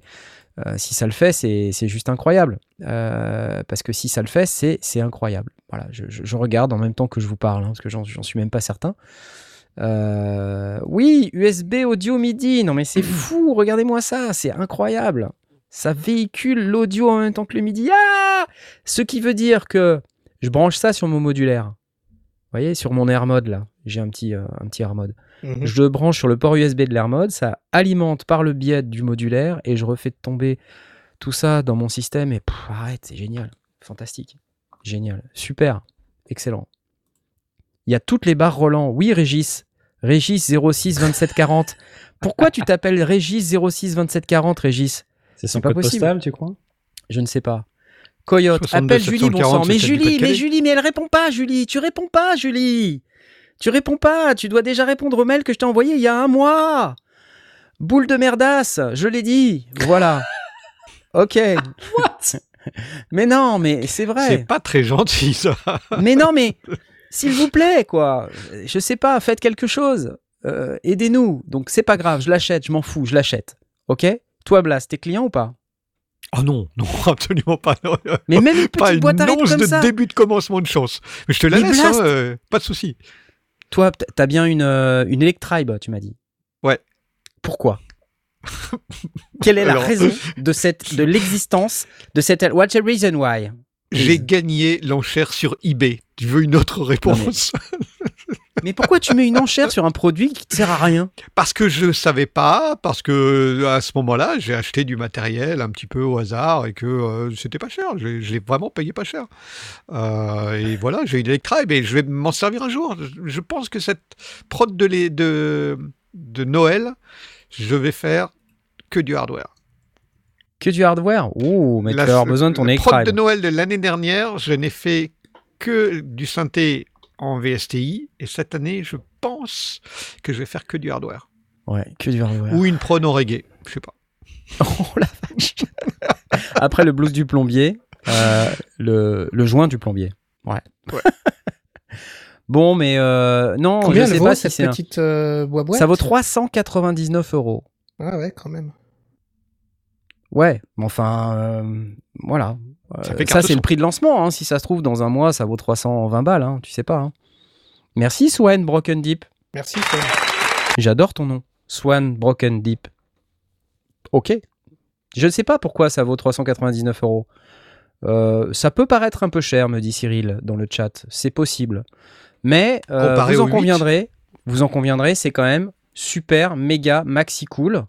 euh, si ça le fait, c'est c'est juste incroyable. Euh, parce que si ça le fait, c'est c'est incroyable. Voilà, je, je- je regarde en même temps que je vous parle, hein, parce que j'en suis même pas certain. Oui, USB audio MIDI. Non mais c'est fou. Regardez-moi ça, c'est incroyable. Ça véhicule l'audio en même temps que le MIDI. Ah Ce qui veut dire que je branche ça sur mon modulaire. Vous voyez, sur mon AirMod là, j'ai un petit, euh, un petit AirMod. Mhm. Je branche sur le port USB de l'AirMod, ça alimente par le biais du modulaire et je refais tomber tout ça dans mon système et pff, arrête, c'est génial, fantastique, génial, super, excellent. Il y a toutes les barres Roland. Oui, Régis, Régis 06 27 40. Pourquoi tu t'appelles Régis 06 27 40, Régis? C'est son pas code possible. postal, tu crois? Je ne sais pas. Coyote, 62, appelle Julie, bon sang. 740, Mais Julie, mais. Julie, mais elle répond pas, Julie. Tu réponds pas, Julie. Tu réponds pas. Tu dois déjà répondre au mail que je t'ai envoyé il y a un mois. Boule de merdasse, je l'ai dit. Voilà. ok. mais non, mais c'est vrai. C'est pas très gentil, ça. Mais non, mais s'il vous plaît, quoi. Je sais pas, faites quelque chose. Euh, Aidez-nous. Donc c'est pas grave, je l'achète, je m'en fous, je l'achète. Ok? Toi, Blas, t'es client ou pas? Oh non, non, absolument pas. non. Mais même une pas petite une boîte à rythme once comme de ça. début de commencement de chance. Mais je te la Mais laisse, hein, euh, pas de souci. Toi, t'as bien une, euh, une Electribe, tu m'as dit. Ouais. Pourquoi? Quelle est la raison de cette, de l'existence de cette What's the reason why? J'ai gagné l'enchère sur eBay. Tu veux une autre réponse Mais pourquoi tu mets une enchère sur un produit qui te sert à rien? Parce que je savais pas, parce que à ce moment-là, j'ai acheté du matériel un petit peu au hasard et que euh, c'était pas cher. Je, je l'ai vraiment payé pas cher. Euh, et voilà, j'ai une Electribe et je vais m'en servir un jour. Je- pense que cette prod de, les, de, de Noël, je vais faire que du hardware. Que du hardware? Ouh, mais tu vas avoir besoin de ton la prod de. Noël de l'année dernière, je n'ai fait que du synthé en VSTI et cette année, je pense que je vais faire que du hardware Ouais, que du hardware. ou une prod en reggae. Je sais pas. Oh la vache Après le blues du plombier, euh, le, le joint du plombier. Ouais. Ouais. bon, mais euh, non, Combien je elle sais vaut pas si cette c'est un- petite euh, boîte? Ça vaut 399 euros. Ah ouais, quand même. Ouais, mais enfin, euh, voilà. Euh, Ça carte c'est le prix de lancement. hein. Si ça se trouve, dans un mois, ça vaut 320 balles. hein. Tu sais pas. hein. Merci, Swan Broken Deep. Merci. Swan. J'adore ton nom. Swan Broken Deep. Ok. Je ne sais pas pourquoi ça vaut 399 euros. Euh, ça peut paraître un peu cher, me dit Cyril dans le chat. C'est possible. Mais euh, vous en conviendrez, vous en conviendrez, c'est quand même super, méga, maxi cool.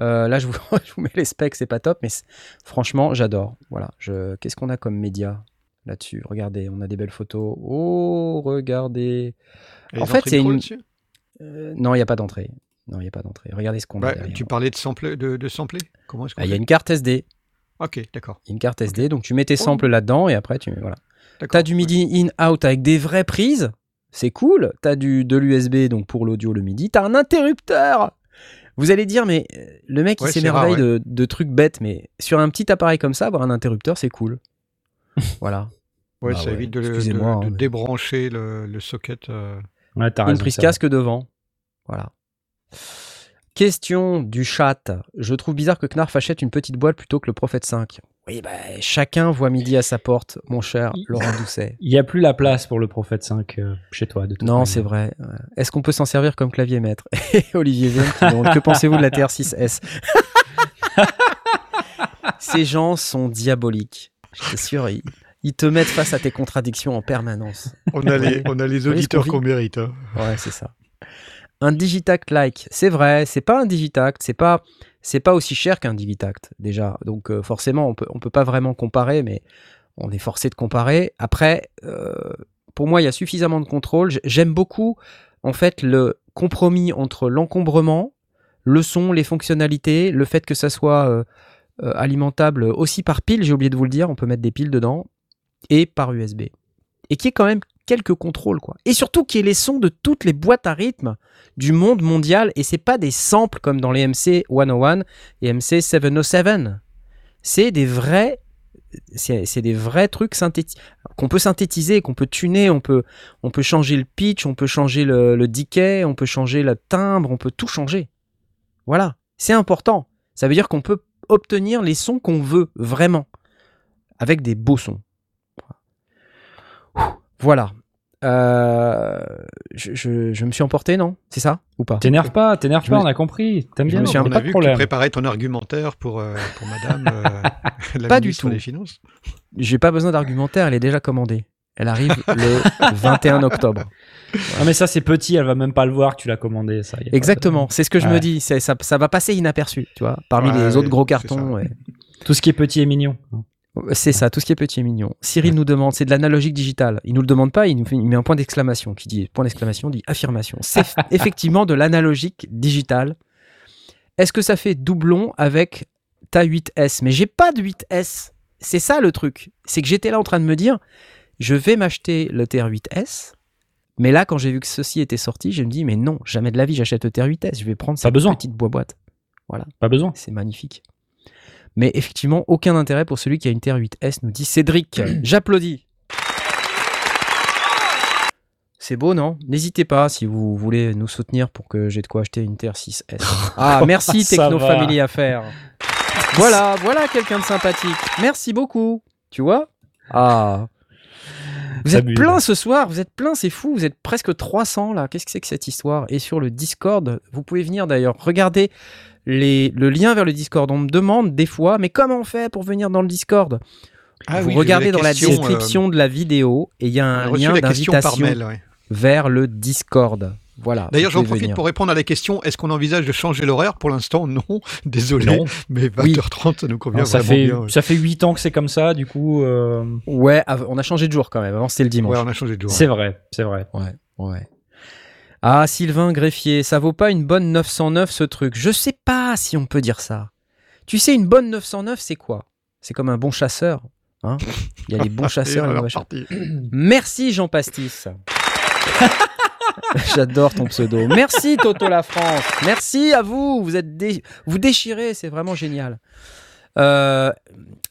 Euh, là, je vous, je vous mets les specs, c'est pas top, mais franchement, j'adore. Voilà. Je... Qu'est-ce qu'on a comme média là-dessus? Regardez, on a des belles photos. Oh, regardez. Et En fait, c'est une- Euh, non, il n'y a pas d'entrée. Non, il n'y a pas d'entrée. Regardez ce qu'on a Bah, derrière. tu parlais de sampler, de, de sampler Comment est-ce qu'on Ah, Il y a une carte SD. Ok, d'accord. A une carte SD, donc tu mets tes samples là-dedans et après tu voilà. T'as du MIDI in-out avec des vraies prises, c'est cool. T'as du de l'USB donc pour l'audio le MIDI. T'as un interrupteur. Vous allez dire mais euh, le mec il Ouais, s'émerveille de, de trucs bêtes, mais sur un petit appareil comme ça avoir un interrupteur c'est cool. voilà. Ouais, Bah ça ouais, évite de, hein, mais- débrancher le, le socket. euh. Ouais, t'as Une prise casque devant. Voilà. Question du chat. Je trouve bizarre que Knarf achète une petite boîte plutôt que le Prophète 5. Oui, bah, chacun voit midi à sa porte, mon cher Laurent Doucet. Il n'y a plus la place pour le Prophète 5 euh, chez toi. De toute Non, c'est vrai. Est-ce qu'on peut s'en servir comme clavier maître Et Olivier Vienne Que pensez-vous de la TR6S Ces gens sont diaboliques. Je t'assure, ils, ils te mettent face à tes contradictions en permanence. On, a les, on a les auditeurs qu'on qu'on mérite. hein. Ouais, c'est ça. Un Digitact like, c'est vrai, c'est pas un Digitact, c'est pas c'est pas aussi cher qu'un Digitact déjà. Donc euh, forcément, on peut peut pas vraiment comparer, mais on est forcé de comparer. Après, euh, pour moi, il y a suffisamment de contrôle. J'aime beaucoup en fait le compromis entre l'encombrement, le son, les fonctionnalités, le fait que ça soit euh, alimentable aussi par pile. J'ai oublié de vous le dire, on peut mettre des piles dedans et par USB. Et qui est quand même quelques contrôles quoi. Et surtout qui est les sons de toutes les boîtes à rythme du monde mondial et c'est pas des samples comme dans les MC 101 et MC 707. C'est des vrais c'est des vrais trucs qu'on peut synthétiser, qu'on peut tuner, on peut on peut changer le pitch, on peut changer le, le decay, on peut changer le timbre, on peut tout changer. Voilà, c'est important. Ça veut dire qu'on peut obtenir les sons qu'on veut vraiment avec des beaux sons. Voilà. Euh, je, je- je me suis emporté, non? C'est ça? Ou pas? T'énerve pas, t'énerve pas, me- on a compris. T'aimes bien, on pas de vu que tu préparais ton argumentaire pour, euh, pour madame, euh, la Pas du tout. des Finances. J'ai pas besoin d'argumentaire, elle est déjà commandée. Elle arrive le 21 octobre. Ah, mais ça, c'est petit, elle va même pas le voir que tu l'as commandé. Ça, de- Exactement, c'est ce que je me dis. Ça, ça va passer inaperçu, tu vois, parmi Ouais, les ouais, autres gros cartons. Tout ce qui est petit et mignon. C'est ça, tout ce qui est petit et mignon. Cyril nous demande, c'est de l'analogique digital. Il nous le demande pas, il nous fait, il met un point d'exclamation qui dit point d'exclamation dit affirmation. C'est effectivement de l'analogique digital. Est-ce que ça fait doublon avec ta 8S Mais j'ai pas de 8S. c'est ça le truc. C'est que j'étais là en train de me dire, je vais m'acheter le TR8S. Mais là, quand j'ai vu que ceci était sorti, je me dis, mais non, jamais de la vie, j'achète le TR8S. Je vais prendre cette besoin. petite boîte. Voilà, Pas besoin. c'est magnifique. Mais effectivement, aucun intérêt pour celui qui a une TR8S, nous dit Cédric. J'applaudis. C'est beau, non? N'hésitez pas si vous voulez nous soutenir pour que j'ai de quoi acheter une TR6S. Ah, merci Techno va. Family Affaires. Voilà, voilà quelqu'un de sympathique. Merci beaucoup. Tu vois? Ah. Vous Ça êtes plein ce soir, vous êtes plein, c'est fou, vous êtes presque 300 là. Qu'est-ce que c'est que cette histoire? Et sur le Discord, vous pouvez venir d'ailleurs. Regardez les, le lien vers le Discord. On me demande des fois, mais comment on fait pour venir dans le Discord? Ah Vous oui, regardez dans la description de la vidéo et il y a un lien d'invitation ouais. vers le Discord. Voilà. D'ailleurs, j'en profite venir. pour répondre à la question est-ce qu'on envisage de changer l'horaire? Pour l'instant, non. Désolé. Non. Mais 20h30, ça nous convient Non, ça, vraiment fait, bien. ouais. ça fait 8 ans que c'est comme ça, du coup, euh, Ouais, on a changé de jour quand même. Avant c'était le dimanche. Ouais, on a changé de jour. c'est vrai, c'est vrai. Ouais, ouais. Ah, Sylvain Greffier, ça vaut pas une bonne 909 ce truc. Je sais pas si on peut dire ça. Tu sais, une bonne 909, c'est quoi? C'est comme un bon chasseur. Hein? Il y a les bons chasseurs et les chasseurs. Merci Jean Pastis. J'adore ton pseudo. Merci Toto la France. Merci à vous. Vous êtes dé- vous déchirez, c'est vraiment génial. Euh,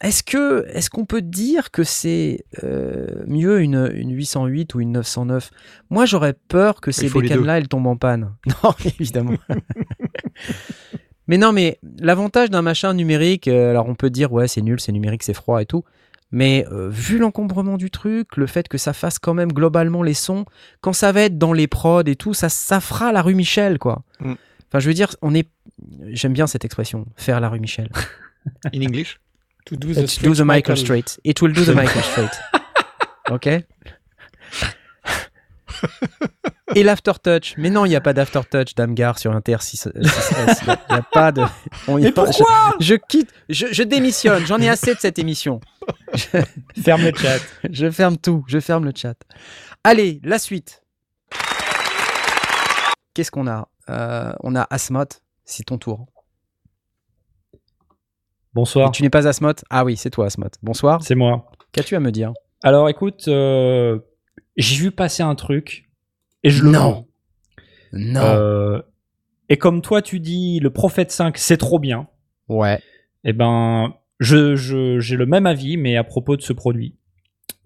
est-ce que est-ce qu'on peut dire que c'est euh, mieux une, une 808 ou une 909 Moi, j'aurais peur que ces bécanes-là, elles tombent en panne. Non, évidemment. mais non, mais l'avantage d'un machin numérique, euh, alors on peut dire ouais, c'est nul, c'est numérique, c'est froid et tout. Mais euh, vu l'encombrement du truc, le fait que ça fasse quand même globalement les sons, quand ça va être dans les prods et tout, ça, ça fera la rue Michel, quoi. Mm. Enfin, je veux dire, on est. J'aime bien cette expression, faire la rue Michel. In English? To do Let's do the Michael straight. It will do the Michael straight. Ok? Et l'aftertouch. Mais non, il n'y a pas d'aftertouch d'Amgar sur un TR6. Il n'y a, pas de. on y Mais pourquoi je, je quitte, je, je démissionne. J'en ai assez de cette émission. Ferme le chat. Je ferme tout, je ferme le chat. Allez, la suite. Qu'est-ce qu'on a? Euh, On a Asmot, c'est ton tour. Bonsoir, Et tu n'es pas Asmot Ah oui, c'est toi Asmot. Bonsoir. c'est moi. Qu'as-tu à me dire? Alors écoute, euh, j'ai vu passer un truc et je le Non. vends. Non. Euh, et comme toi tu dis, le Prophète 5 c'est trop bien. Ouais. Eh ben, je je- j'ai le même avis, mais à propos de ce produit.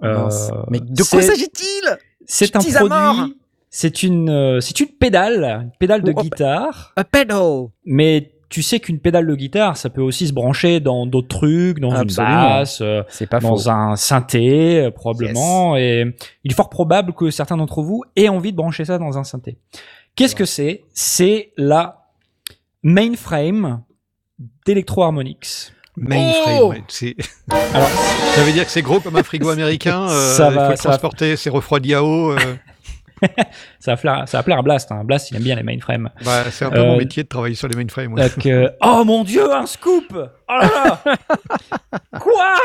Euh. Mais de quoi s'agit-il? C'est un produit. C'est une c'est une pédale, une pédale de oh, guitare. A pedal. Mais tu sais qu'une pédale de guitare, ça peut aussi se brancher dans d'autres trucs, dans Absolument. une basse, euh, C'est pas faux. dans un synthé euh, probablement. Et il est fort probable que certains d'entre vous aient envie de brancher ça dans un synthé. Qu'est-ce que c'est? C'est la mainframe d'Electro-Harmonix. Mainframe. Oh ouais, c'est- Alors, ça veut dire que c'est gros comme un frigo américain. euh, Ça il va- faut le ça va- transporter, c'est refroidi à eau. euh, ça va plaire, ça va plaire à Blast. Hein. Blast, il aime bien les mainframes. bah, c'est un peu Euh, mon métier de travailler sur les mainframes. ouais. Donc, euh, oh mon dieu, un scoop Oh là là Quoi?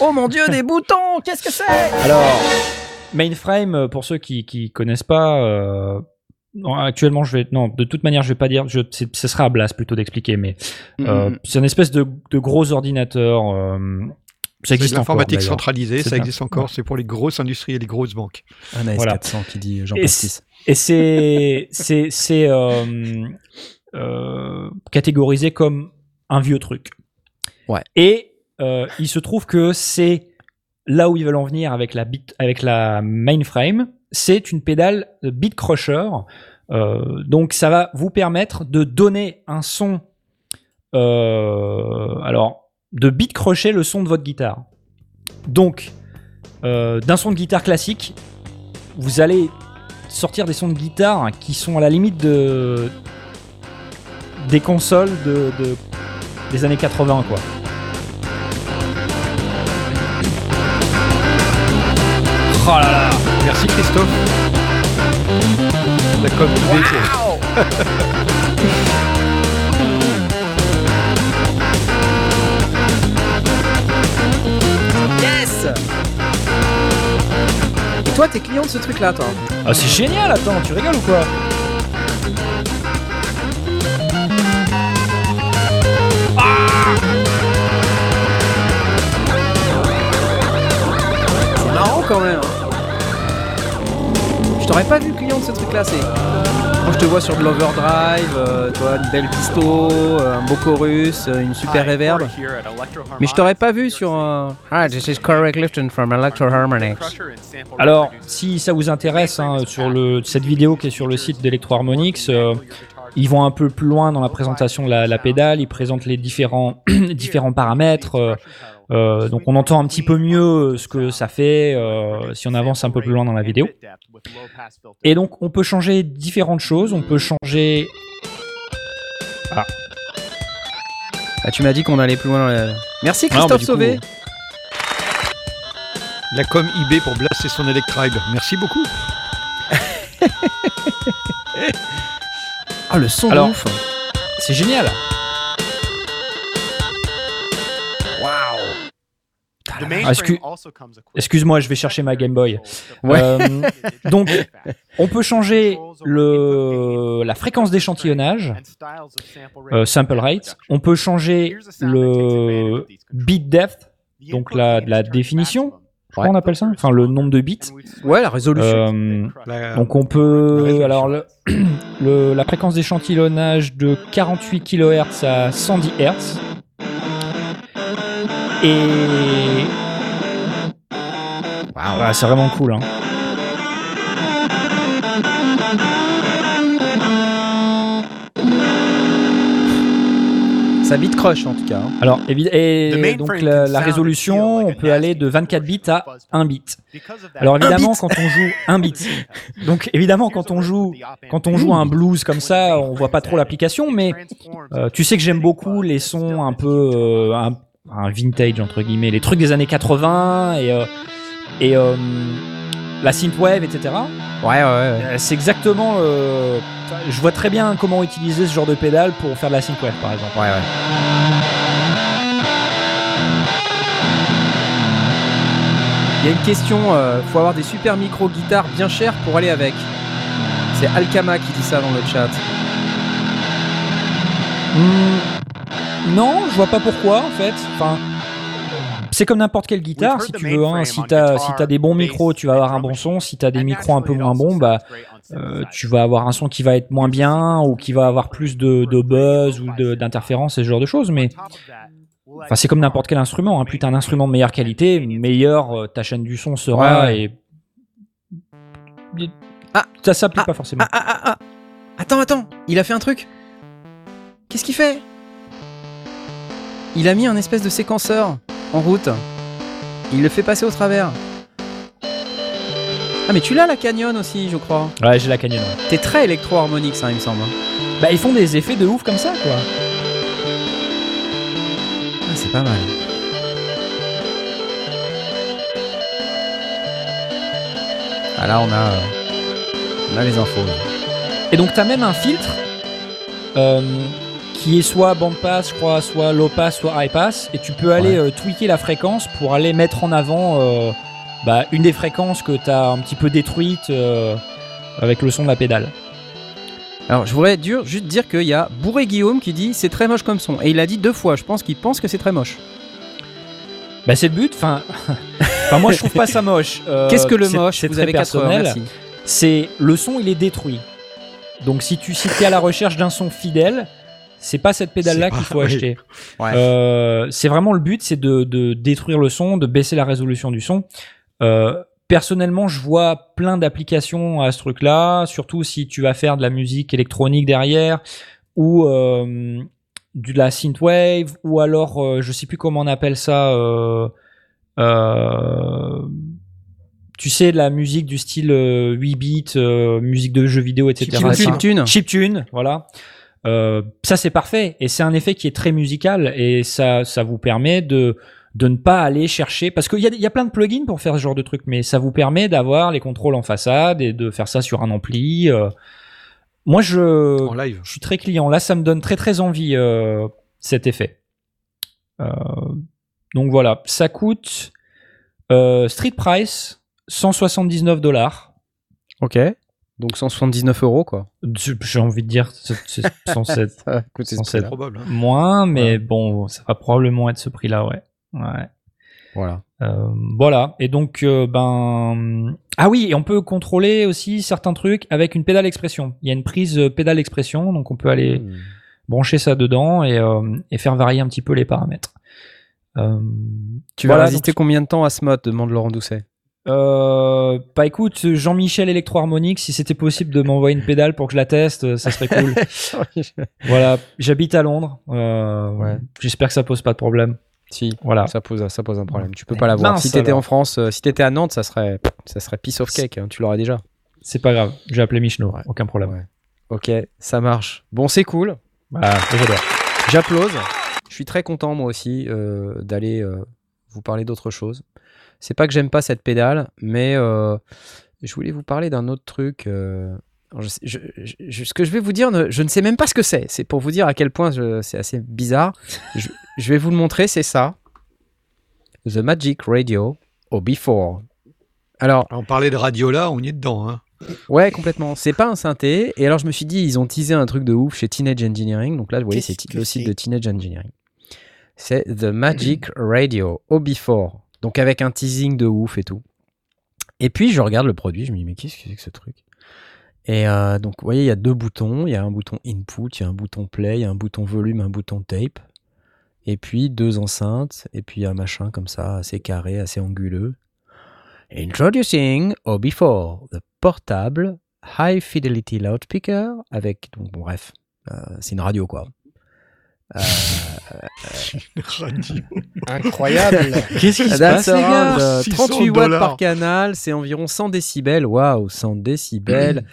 Oh mon dieu, des boutons Qu'est-ce que c'est? Alors, mainframe, euh, pour ceux qui qui connaissent pas, euh, non, actuellement, je vais non, de toute manière, je vais pas dire, je, c'est- ce sera à Blast plutôt d'expliquer, mais euh, Mm, c'est une espèce de, de gros ordinateur. Ça existe l'informatique centralisée, C'est ça ça. existe encore, c'est pour les grosses industries et les grosses banques. Un AS400 Voilà. qui dit Jean Et Pastis. Et c'est c'est c'est euh, euh, catégorisé comme un vieux truc. Ouais. Et euh, il se trouve que c'est là où ils veulent en venir avec la bit avec la mainframe. C'est une pédale beat crusher. Euh, donc ça va vous permettre de donner un son. euh, alors de beat crusher le son de votre guitare. Donc euh, d'un son de guitare classique, vous allez sortir des sons de guitare qui sont à la limite de des consoles de, de- des années 80 quoi. Oh là là Merci Christophe. La com idée, t'es client de ce truc-là, attends. Ah, c'est génial, attends, tu rigoles ou quoi ah C'est marrant quand même. Hein. Je t'aurais pas vu client de ce truc-là, c'est moi je te vois sur de l'overdrive, euh, tu vois, une belle disto, euh, un beau chorus, euh, une super reverb. Mais je t'aurais pas vu sur un. Ah, this is Corey Clifton from Electro Harmonics. Alors, si ça vous intéresse, hein, sur le, cette vidéo qui est sur le site d'Electro Harmonix, euh, ils vont un peu plus loin dans la présentation de la, la pédale, ils présentent les différents, différents paramètres. euh, euh, donc on entend un petit peu mieux ce que ça fait euh, si on avance un peu plus loin dans la vidéo. Et donc on peut changer différentes choses. On peut changer. Ah, tu m'as dit qu'on allait plus loin. dans la- Merci Ah, bah, Christophe coup, Sauvé. La com eBay pour blaster son Electribe. Merci beaucoup. Ah, le son Alors, de ouf. C'est génial. Ah, excu- Excuse-moi, je vais chercher ma Game Boy. Ouais. Euh, donc, on peut changer le, la fréquence d'échantillonnage, euh, sample rate. On peut changer le bit depth, donc la, la définition. Je crois qu'on appelle ça. Enfin, le nombre de bits. Ouais, la résolution. Euh, La- donc on peut alors le, le- la fréquence d'échantillonnage de 48 kHz à 110 Hz et Ouais, c'est vraiment cool. Hein. Ça bit crush en tout cas. hein. Alors et donc la, résolution, on peut aller de 24 bits à 1 bit. Alors Alors évidemment quand on joue 1 bit. Donc évidemment quand on joue quand on joue un blues comme ça, on voit pas trop l'application mais Euh, tu sais que j'aime beaucoup les sons un peu euh, un, un vintage entre guillemets, les trucs des années 80 et euh, et euh, la synthwave, etc. Ouais, ouais, ouais. Euh, C'est exactement. euh, je vois très bien comment utiliser ce genre de pédale pour faire de la synthwave, par exemple. Ouais, ouais. Il y a une question, euh, faut avoir des super micro guitares bien chères pour aller avec. C'est Alkama qui dit ça dans le chat. Hmm, non, je vois pas pourquoi en fait. Enfin, c'est comme n'importe quelle guitare, si tu veux. Hein. Si t'as si t'as des bons micros, tu vas avoir un bon son. Si t'as des micros un peu moins bons, bah euh, tu vas avoir un son qui va être moins bien ou qui va avoir plus de, de buzz ou d'interférences et ce genre de choses. Mais enfin, c'est comme n'importe quel instrument. Hein. Plus t'as un instrument de meilleure qualité, meilleure euh, ta chaîne du son sera. Ouais, Et Ah. ça s'applique pas forcément. Ah, ah, ah, ah Attends, attends, il a fait un truc. Qu'est-ce qu'il fait? Il a mis un espèce de séquenceur en route. Il le fait passer au travers. Ah, mais tu l'as la Canyon aussi, je crois. Ouais, j'ai la canyon. ouais. T'es très électro-harmonique, ça, il me semble. Bah, ils font des effets de ouf comme ça, quoi. Ah, c'est pas mal. Ah là, on a, euh, on a les infos. là. Et donc, t'as même un filtre euh, qui est soit band pass, je crois, soit low pass, soit high pass, et tu peux aller euh, tweaker la fréquence pour aller mettre en avant euh, bah, une des fréquences que t'as un petit peu détruite euh, avec le son de la pédale. Alors, je voudrais dur, juste dire qu'il y a Bourré Guillaume qui dit c'est très moche comme son. Et il l'a dit deux fois. Je pense qu'il pense que c'est très moche. Bah, c'est le but. Enfin, enfin, moi, je trouve pas ça moche. Qu'est-ce que le moche C'est Vous très avez 4 heures, personnel. c'est le son il est détruit. Donc si tu si es à la recherche d'un son fidèle, c'est pas cette pédale là C'est qu'il faut oui. acheter. Ouais. Euh, c'est vraiment le but, c'est de, de détruire le son, de baisser la résolution du son. Euh, personnellement, je vois plein d'applications à ce truc-là, surtout si tu vas faire de la musique électronique derrière ou euh, de la synthwave ou alors euh, je sais plus comment on appelle ça. Euh, euh, tu sais, de la musique du style euh, 8 bits, euh, musique de jeux vidéo, etc. Chiptune. Chiptune, voilà. Euh, ça c'est parfait et c'est un effet qui est très musical et ça ça vous permet de de ne pas aller chercher parce qu'il y a, il y a plein de plugins pour faire ce genre de truc mais ça vous permet d'avoir les contrôles en façade et de faire ça sur un ampli. euh. Moi je En live. je suis très client. Là, ça me donne très très envie euh, cet effet. Euh, donc voilà, ça coûte euh, street price 179 dollars. Ok. Donc 179 euros, quoi. J'ai envie de dire c'est- c'est censé être Ça coûte ce Censé prix-là. Probable. hein. moins, mais bon, ça va probablement être ce prix-là, ouais. Ouais. Voilà. Euh, voilà. Et donc, euh, ben, ah oui, et on peut contrôler aussi certains trucs avec une pédale expression. Il y a une prise euh, pédale expression, donc on peut aller Hmm. brancher ça dedans et, euh, et faire varier un petit peu les paramètres. Euh, Tu Voilà, vas résister combien de temps à ce mode demande Laurent Doucet? Euh, bah écoute, Jean-Michel Electro-Harmonique, si c'était possible de m'envoyer une pédale pour que je la teste, ça serait cool. voilà, j'habite à Londres. Euh, Ouais. J'espère que ça pose pas de problème. si, Voilà. ça pose, ça pose un problème. Tu peux pas l'avoir. Si t'étais en France, euh, si t'étais à Nantes, ça serait, ça serait piece of cake. hein, tu l'aurais déjà. C'est pas grave. J'ai appelé Michno, Ouais. aucun problème. Ouais. Ok, ça marche. Bon, c'est cool. Voilà, j'adore. J'applause. Je suis très content moi aussi euh, d'aller vous parler d'autre chose. C'est pas que j'aime pas cette pédale, mais euh, je voulais vous parler d'un autre truc. euh, je ce que je vais vous dire, je ne sais même pas ce que c'est. C'est pour vous dire à quel point c'est assez bizarre. je, je vais vous le montrer, c'est ça. The Magic Radio OB4. Alors, On parlait de radio là, on y est dedans. Hein. Ouais, complètement. C'est pas un synthé. Et alors, je me suis dit, ils ont teasé un truc de ouf chez Teenage Engineering. Donc là, vous voyez, c'est le site de Teenage Engineering. C'est The Magic Radio OB4. Donc avec un teasing de ouf et tout. Et puis, je regarde le produit. Je me dis, mais qu'est-ce que c'est que ce truc? Et euh, donc, vous voyez, il y a deux boutons. Il y a un bouton input, il y a un bouton play, il y a un bouton volume, un bouton tape. Et puis, deux enceintes. Et puis, un machin comme ça, assez carré, assez anguleux. Introducing OB4, the portable high fidelity loudspeaker avec donc bref, euh, c'est une radio quoi. Euh, Radio. Incroyable. Qu'est-ce qui se passe, les gars around, euh, 600 38 watts dollars. par canal, c'est environ 100 décibels. Waouh, 100 décibels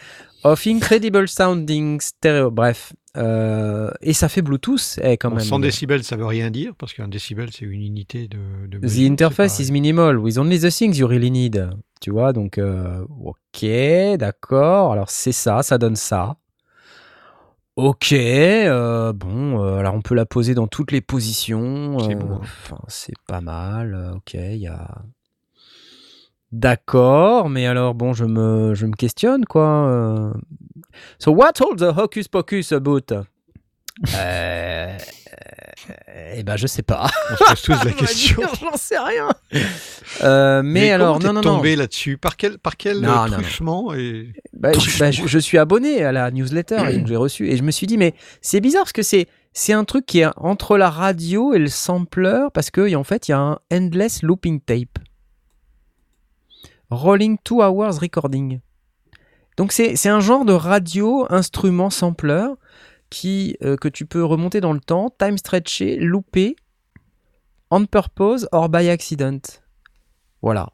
of incredible sounding stereo. Bref, euh, et ça fait Bluetooth eh, quand Bon, même. 100 décibels, ça veut rien dire, parce qu'un décibel, c'est une unité de. de The mesure, interface is minimal with only the things you really need. Tu vois, donc, euh, ok, d'accord. Alors, c'est ça, ça donne ça. Ok, euh, bon, euh, alors on peut la poser dans toutes les positions. C'est euh. Enfin, c'est pas mal. Ok, il y a. D'accord, mais alors bon, je me, je me questionne quoi. So what all the hocus pocus about? Euh, eh ben, je sais pas. On se pose tous la question. J'en sais rien. Euh, mais, alors, non, non, non. tombé là-dessus? Par quel, par quel Non, euh, non, non. truchement et... Bah, je, bah, je- je suis abonné à la newsletter et j'ai reçu. Et je me suis dit, mais c'est bizarre parce que c'est c'est un truc qui est entre la radio et le sampler parce que en fait, il y a un endless looping tape. Rolling two hours recording. Donc c'est c'est un genre de radio instrument sampler qui euh, que tu peux remonter dans le temps, time stretcher, looper, on purpose or by accident. Voilà.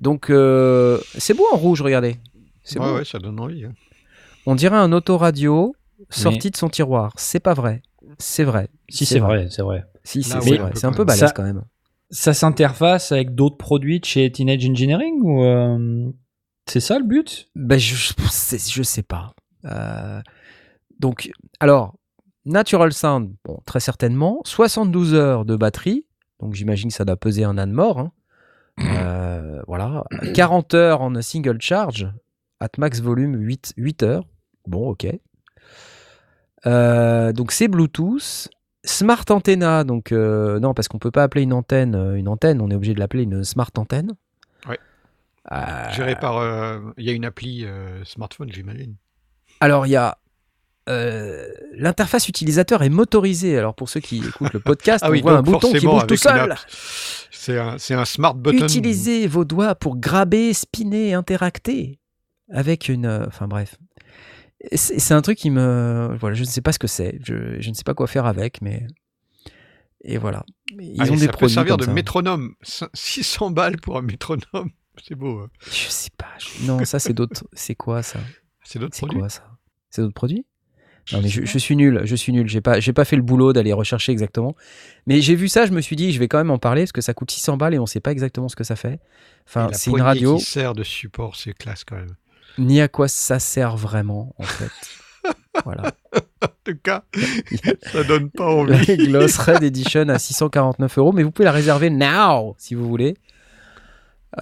Donc euh, c'est beau en rouge, regardez. C'est Ouais, beau. ouais, ça donne envie. hein. On dirait un autoradio sorti de son tiroir. C'est pas vrai. C'est vrai. Si, c'est vrai, c'est vrai. Si, c'est Là, c'est ouais, vrai. un peu C'est un quand peu même. balèze Ça- quand même. Ça s'interface avec d'autres produits de chez Teenage Engineering ou euh, c'est ça le but? Ben, je, je, c'est- je sais pas. Euh, donc, alors, Natural Sound, bon, très certainement. 72 heures de batterie. Donc, j'imagine que ça doit peser un âne mort. hein. Euh, voilà. 40 heures en single charge. At max volume, 8, 8 heures. Bon, ok. Euh, donc, c'est Bluetooth. Smart Antenna, donc euh, non, parce qu'on peut pas appeler une antenne une antenne, on est obligé de l'appeler une smart antenne. Ouais. Euh, Géré par. Il y a une appli smartphone, j'imagine. Alors, il y a. euh, L'interface utilisateur est motorisée. Alors, pour ceux qui écoutent le podcast, Ah on oui, voit un bouton qui bouge tout seul. C'est un, c'est un smart button. Utilisez vos doigts pour graber, spinner, interacter. Avec une. euh, Enfin, bref. C'est c'est un truc qui me. Voilà, je ne sais pas ce que c'est. Je, je ne sais pas quoi faire avec, mais. Et voilà. Ils Allez, ont des ça peut produits. servir comme de ça. métronome. Cin- 600 balles pour un métronome. C'est beau. hein. Je sais pas. je- Non, ça, c'est d'autres. C'est quoi ça? C'est d'autres C'est produits? quoi ça? C'est d'autres produits? Non mais je, je suis nul, je suis nul. J'ai pas, j'ai pas fait le boulot d'aller rechercher exactement. Mais j'ai vu ça, je me suis dit, je vais quand même en parler parce que ça coûte 600 balles et on sait pas exactement ce que ça fait. Enfin, c'est une radio, qui sert de support, c'est classe quand même. ni à quoi ça sert vraiment en fait. voilà. En tout cas, ça donne pas envie. La Gloss Red Edition à 649 euros, mais vous pouvez la réserver now si vous voulez.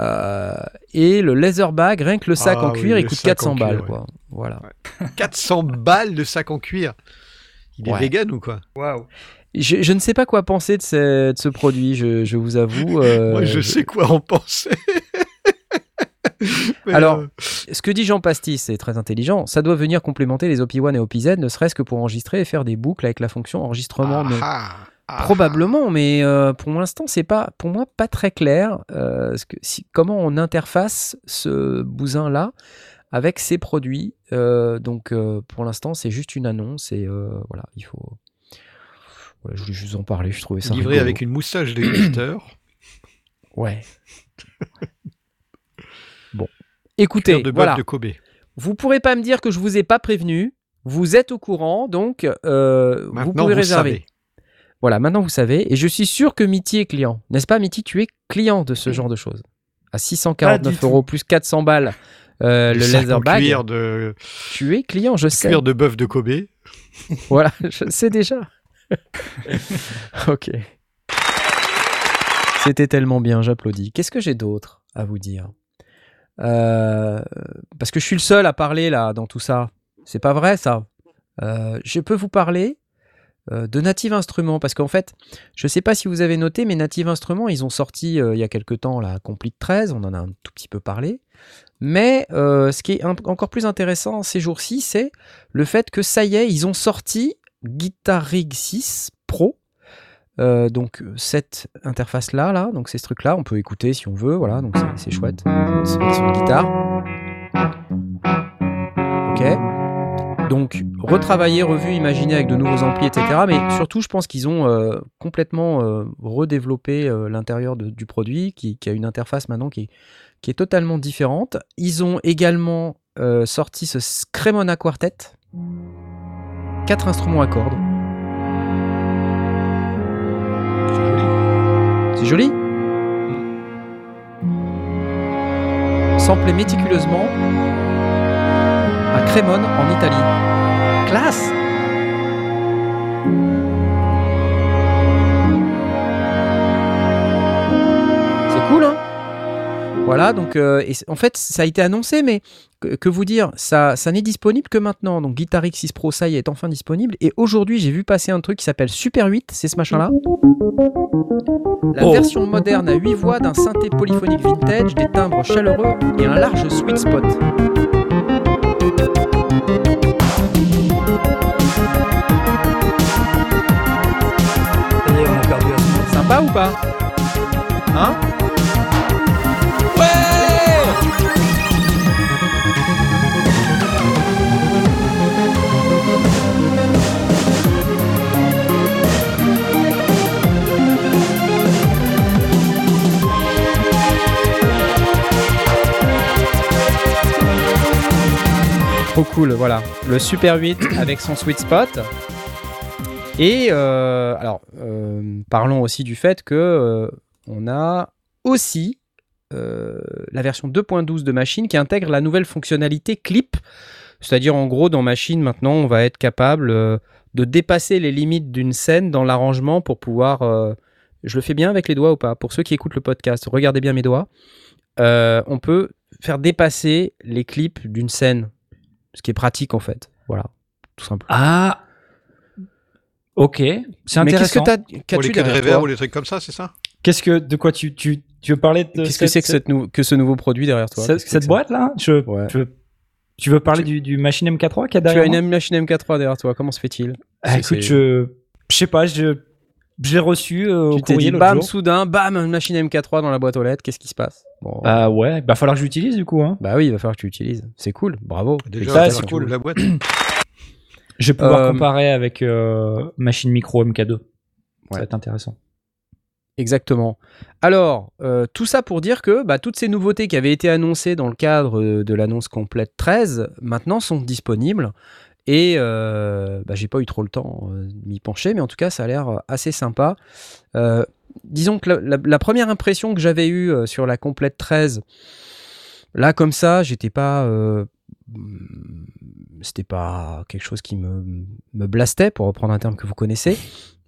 Euh, et le leather bag, rien que le sac Ah en cuir, il coûte sac 400 en cuir, balles, ouais. quoi. Voilà. 400 balles de sac en cuir. Il est Ouais. vegan ou quoi? Waouh. je, je ne sais pas quoi penser de ce, de ce produit, je, je vous avoue. euh, Moi, je sais quoi en penser. Alors, euh, Ce que dit Jean Pastis, c'est très intelligent. Ça doit venir complémenter les OP1 et OP-Z, ne serait-ce que pour enregistrer et faire des boucles avec la fonction enregistrement. mais- ah, Probablement, mais euh, pour l'instant, c'est pas, pour moi, pas très clair. euh, ce que, si, comment on interface ce bousin-là avec ces produits. Euh, donc, euh, pour l'instant, c'est juste une annonce et voilà, il faut. Voilà, je voulais juste en parler. Je trouvais ça Livré rigolo. avec une moustache d'éditeur. Ouais. bon, écoutez, de voilà. de Kobe. Vous pourrez pas me dire que je vous ai pas prévenu. Vous êtes au courant, donc vous pouvez vous réserver. savez. Voilà, maintenant vous savez. Et je suis sûr que Mitty est client. N'est-ce pas, Mitty Tu es client de ce genre de choses? À Pas 649 du euros plus 400 balles, euh, le sac en leather bag. cuir de, Tu es client, je sais. cuir de bœuf de Kobe. Voilà, je sais déjà. ok. C'était tellement bien, j'applaudis. Qu'est-ce que j'ai d'autre à vous dire? Euh, Parce que je suis le seul à parler là dans tout ça. C'est pas vrai ça. Euh, je peux vous parler de Native Instruments parce qu'en fait, je sais pas si vous avez noté, mais Native Instruments, ils ont sorti euh, il y a quelque temps la Complete 13, on en a un tout petit peu parlé. Mais euh, ce qui est encore plus intéressant ces jours-ci, c'est le fait que ça y est, ils ont sorti Guitar Rig 6 Pro. Euh, donc euh, cette interface là, là, donc c'est ce truc là, on peut écouter si on veut, voilà, donc c'est- chouette. C'est une guitare. Ok. Donc retravaillé, revu, imaginé avec de nouveaux amplis, etc. Mais surtout, je pense qu'ils ont euh, complètement euh, redéveloppé euh, l'intérieur du produit, qui, a une interface maintenant qui, est totalement différente. Ils ont également sorti ce Cremona Quartet, quatre instruments à cordes. C'est joli. Samplé méticuleusement à Crémone en Italie. Classe C'est cool, hein? Voilà, donc euh, et en fait, ça a été annoncé, mais que, que vous dire, ça, ça n'est disponible que maintenant. Donc Guitar X 6 Pro, ça y est, est enfin disponible. Et aujourd'hui, j'ai vu passer un truc qui s'appelle Super 8, c'est ce machin-là. La Oh. version moderne à 8 voix d'un synthé polyphonique vintage, des timbres chaleureux et un large sweet spot. Sympa ou pas? Hein? Trop cool, voilà. Le Super 8 avec son sweet spot. Et euh, alors, euh, parlons aussi du fait que euh, on a aussi la version 2.12 de Machine qui intègre la nouvelle fonctionnalité clip. C'est-à-dire, en gros, dans Machine, maintenant, on va être capable de dépasser les limites d'une scène dans l'arrangement pour pouvoir. je le fais bien avec les doigts ou pas? Pour ceux qui écoutent le podcast, regardez bien mes doigts. On peut faire dépasser les clips d'une scène, ce qui est pratique en fait. Voilà, tout simplement. Ah Ok, c'est Mais qu'est-ce que intéressant. t'as Pour qu'as-tu les quais de derrière reverb toi ou les trucs comme ça, c'est ça? Qu'est-ce que de quoi tu tu tu veux parler de Qu'est-ce que c'est que, cette nou- que ce nouveau produit derrière toi? Cette, boîte là? Je, Ouais. tu, veux, tu veux parler du, du machine MK3 qui a Tu as une machine MK3 derrière toi, comment se fait-il? Ah, écoute, c'est- je je sais pas, je j'ai reçu euh, au Tu t'es courrier dit l'autre bam, jour. soudain, bam, une machine MK3 dans la boîte aux lettres, qu'est-ce qui se passe? Bon, Bah ouais, bah falloir que je l'utilise du coup. Hein. Bah oui, il va falloir que tu l'utilises. C'est cool, bravo. Déjà, Ça, c'est cool. la boîte. Je vais pouvoir Euh, comparer avec euh, machine micro MK2. Ça Ouais. va être intéressant. Exactement. Alors, euh, tout ça pour dire que bah, toutes ces nouveautés qui avaient été annoncées dans le cadre de l'annonce complète 13, maintenant sont disponibles. Et euh, bah, j'ai pas eu trop le temps de m'y pencher, mais en tout cas, ça a l'air assez sympa. Disons que la, la- la première impression que j'avais eue euh, sur la complète 13, là, comme ça, j'étais pas. euh, c'était pas quelque chose qui me, me blastait, pour reprendre un terme que vous connaissez.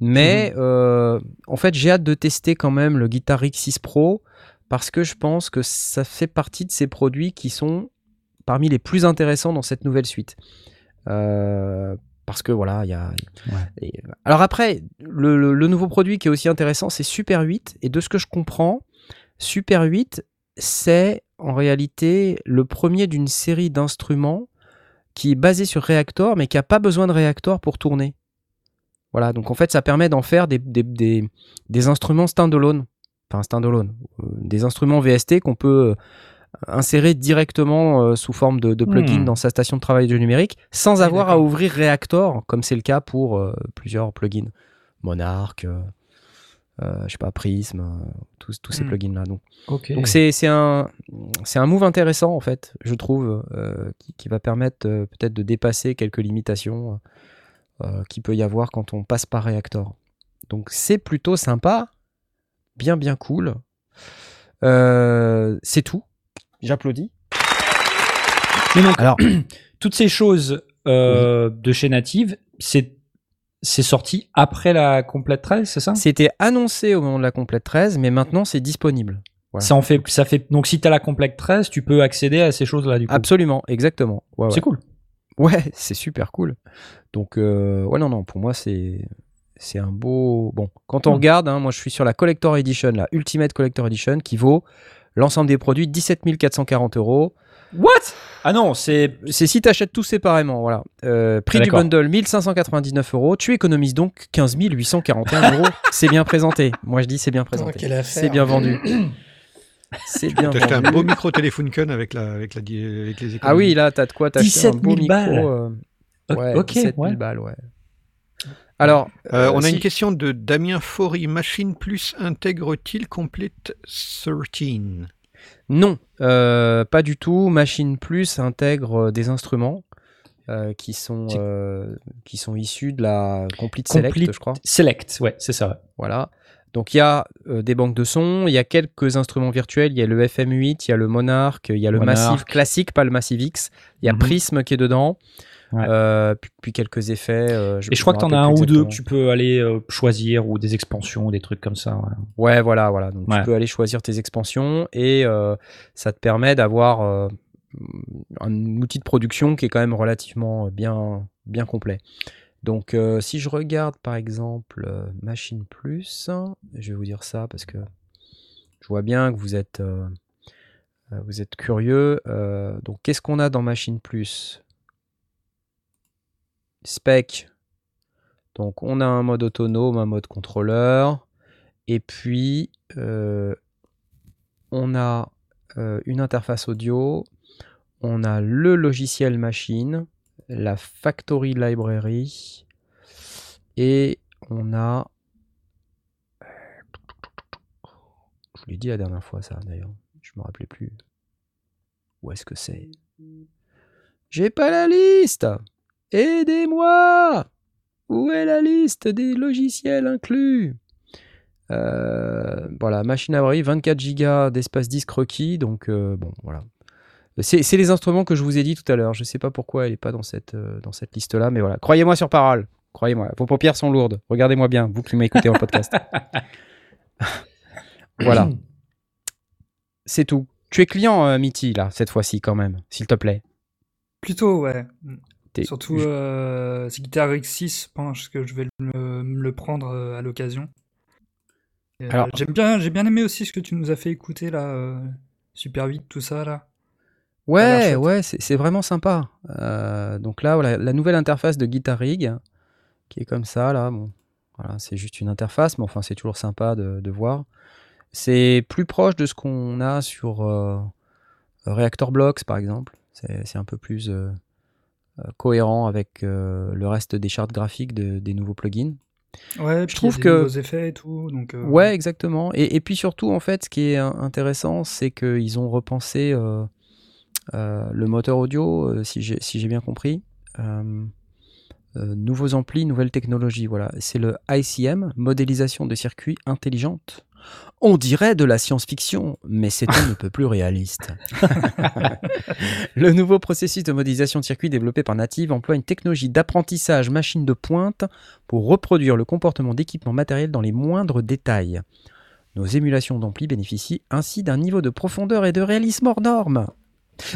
Mais euh, en fait, j'ai hâte de tester quand même le Guitar Rig 6 Pro parce que je pense que ça fait partie de ces produits qui sont parmi les plus intéressants dans cette nouvelle suite. Euh, parce que voilà, il y a. et- alors après, le, le- le nouveau produit qui est aussi intéressant, c'est Super 8. Et de ce que je comprends, Super 8, c'est en réalité le premier d'une série d'instruments qui est basé sur Reactor, mais qui n'a pas besoin de Reactor pour tourner. Voilà, donc en fait, ça permet d'en faire des, des, des- des instruments standalone. Enfin, standalone. euh, des instruments VST qu'on peut euh, insérer directement euh, sous forme de, de plugin Hmm. dans sa station de travail de numérique, sans avoir à ouvrir Reactor, comme c'est le cas pour euh, plusieurs plugins. Monarch, euh, euh, je sais pas, Prism, tous, tous ces Hmm. plugins-là. Donc, donc c'est c'est un, c'est un move intéressant, en fait, je trouve, qui, qui va permettre peut-être de dépasser quelques limitations qu'il peut y avoir quand on passe par Reactor. Donc c'est plutôt sympa, bien bien cool. C'est tout. J'applaudis. Alors, toutes ces choses euh, de chez Native, c'est c'est sorti après la complète 13, c'est ça? C'était annoncé au moment de la complète 13, mais maintenant c'est disponible. voilà. Ça en fait, ça fait. Donc si t'as la complète 13, tu peux accéder à ces choses-là du coup. Absolument, exactement. Ouais, ouais. C'est cool. Ouais, c'est super cool. Donc, euh, ouais, non, non, pour moi, c'est c'est un beau. Bon, quand on Hmm. regarde, hein, moi, je suis sur la Collector Edition, la Ultimate Collector Edition, qui vaut l'ensemble des produits 17 440 euros. What? Ah non, c'est C'est si tu achètes tout séparément, voilà. Euh, prix Ah, du bundle 1599 euros. Tu économises donc 15 841 euros. C'est bien présenté. Moi, je dis c'est bien présenté. quelle affaire. C'est bien vendu. C'est bien T'as acheté un beau micro téléphone Kun avec, la, avec, la, avec les économies. Ah oui, là, t'as de quoi t'acheter 17 un beau 000 micro. balles. euh, ouais, ok, 17 000 ouais. balles, ouais. Alors, Euh, euh, on a si- une question de Damien Faury. Machine Plus intègre-t-il Complete 13 Non, euh, pas du tout. Machine Plus intègre des instruments euh, qui, sont, qui sont issus de la Complete Select, je crois. Select, ouais, c'est ça. Voilà. Donc il y a euh, des banques de sons, il y a quelques instruments virtuels, il y a le FM8, il y a le Monarch, il y a le Monarch. Massive classique, pas le Massive X, il y a Mhm. Prism qui est dedans, Ouais. euh, puis, puis quelques effets. euh, Et je crois que t'en as rappelle un ou deux que tu peux aller euh, choisir ou des expansions, des trucs comme ça. ouais. Ouais, voilà, voilà. Donc tu peux aller choisir tes expansions et ça te permet d'avoir un outil de production qui est quand même relativement bien, bien complet. Donc euh, si je regarde par exemple euh, Machine Plus, je vais vous dire ça parce que je vois bien que vous êtes, euh, vous êtes curieux. Donc qu'est-ce qu'on a dans Machine Plus? Spec. Donc on a un mode autonome, un mode contrôleur. Et puis, euh, on a euh, une interface audio, on a le logiciel machine, la Factory Library, et on a... Je vous l'ai dit la dernière fois ça d'ailleurs, je me rappelais plus. Où est-ce que c'est J'ai pas la liste Aidez-moi Où est la liste des logiciels inclus? Euh, voilà, machine à bris, 24 Go d'espace disque requis, donc euh, bon, voilà. C'est les instruments que je vous ai dit tout à l'heure. Je sais pas pourquoi elle est pas dans cette, euh, dans cette liste-là, mais voilà. Croyez-moi sur parole. Croyez-moi. Vos paupières sont lourdes. Regardez-moi bien, vous qui m'écoutez en podcast. voilà. C'est tout. Tu es client, euh, Mitty, là, cette fois-ci, quand même, s'il te plaît? Plutôt, ouais. T'es- Surtout, euh, c'est Guitar X6, je pense que je vais le, le prendre euh, à l'occasion. Et, euh, Alors- j'aime bien, j'ai bien aimé aussi ce que tu nous as fait écouter là, euh, Super 8, tout ça là. Ouais, ouais, c'est c'est vraiment sympa. Euh, donc là, voilà, la nouvelle interface de Guitar Rig, qui est comme ça, là, bon, voilà, c'est juste une interface, mais enfin, c'est toujours sympa de, de voir. C'est plus proche de ce qu'on a sur euh, Reactor Blocks, par exemple. C'est c'est un peu plus euh, cohérent avec euh, le reste des chartes graphiques de- des nouveaux plugins. Ouais, puis il y a trouve des que- nouveaux effets et tout, donc. euh, Ouais, exactement. Et, et puis surtout, en fait, ce qui est in- intéressant, c'est qu'ils ont repensé euh, euh, le moteur audio, euh, si j'ai si bien compris. Euh, euh, nouveaux amplis, nouvelles technologies. Voilà, c'est le ICM, modélisation de circuits intelligente. On dirait de la science-fiction, mais c'est un ne peut plus réaliste. le nouveau processus de modélisation de circuits développé par Native emploie une technologie d'apprentissage machine de pointe pour reproduire le comportement d'équipements matériels dans les moindres détails. Nos émulations d'ampli bénéficient ainsi d'un niveau de profondeur et de réalisme hors norme.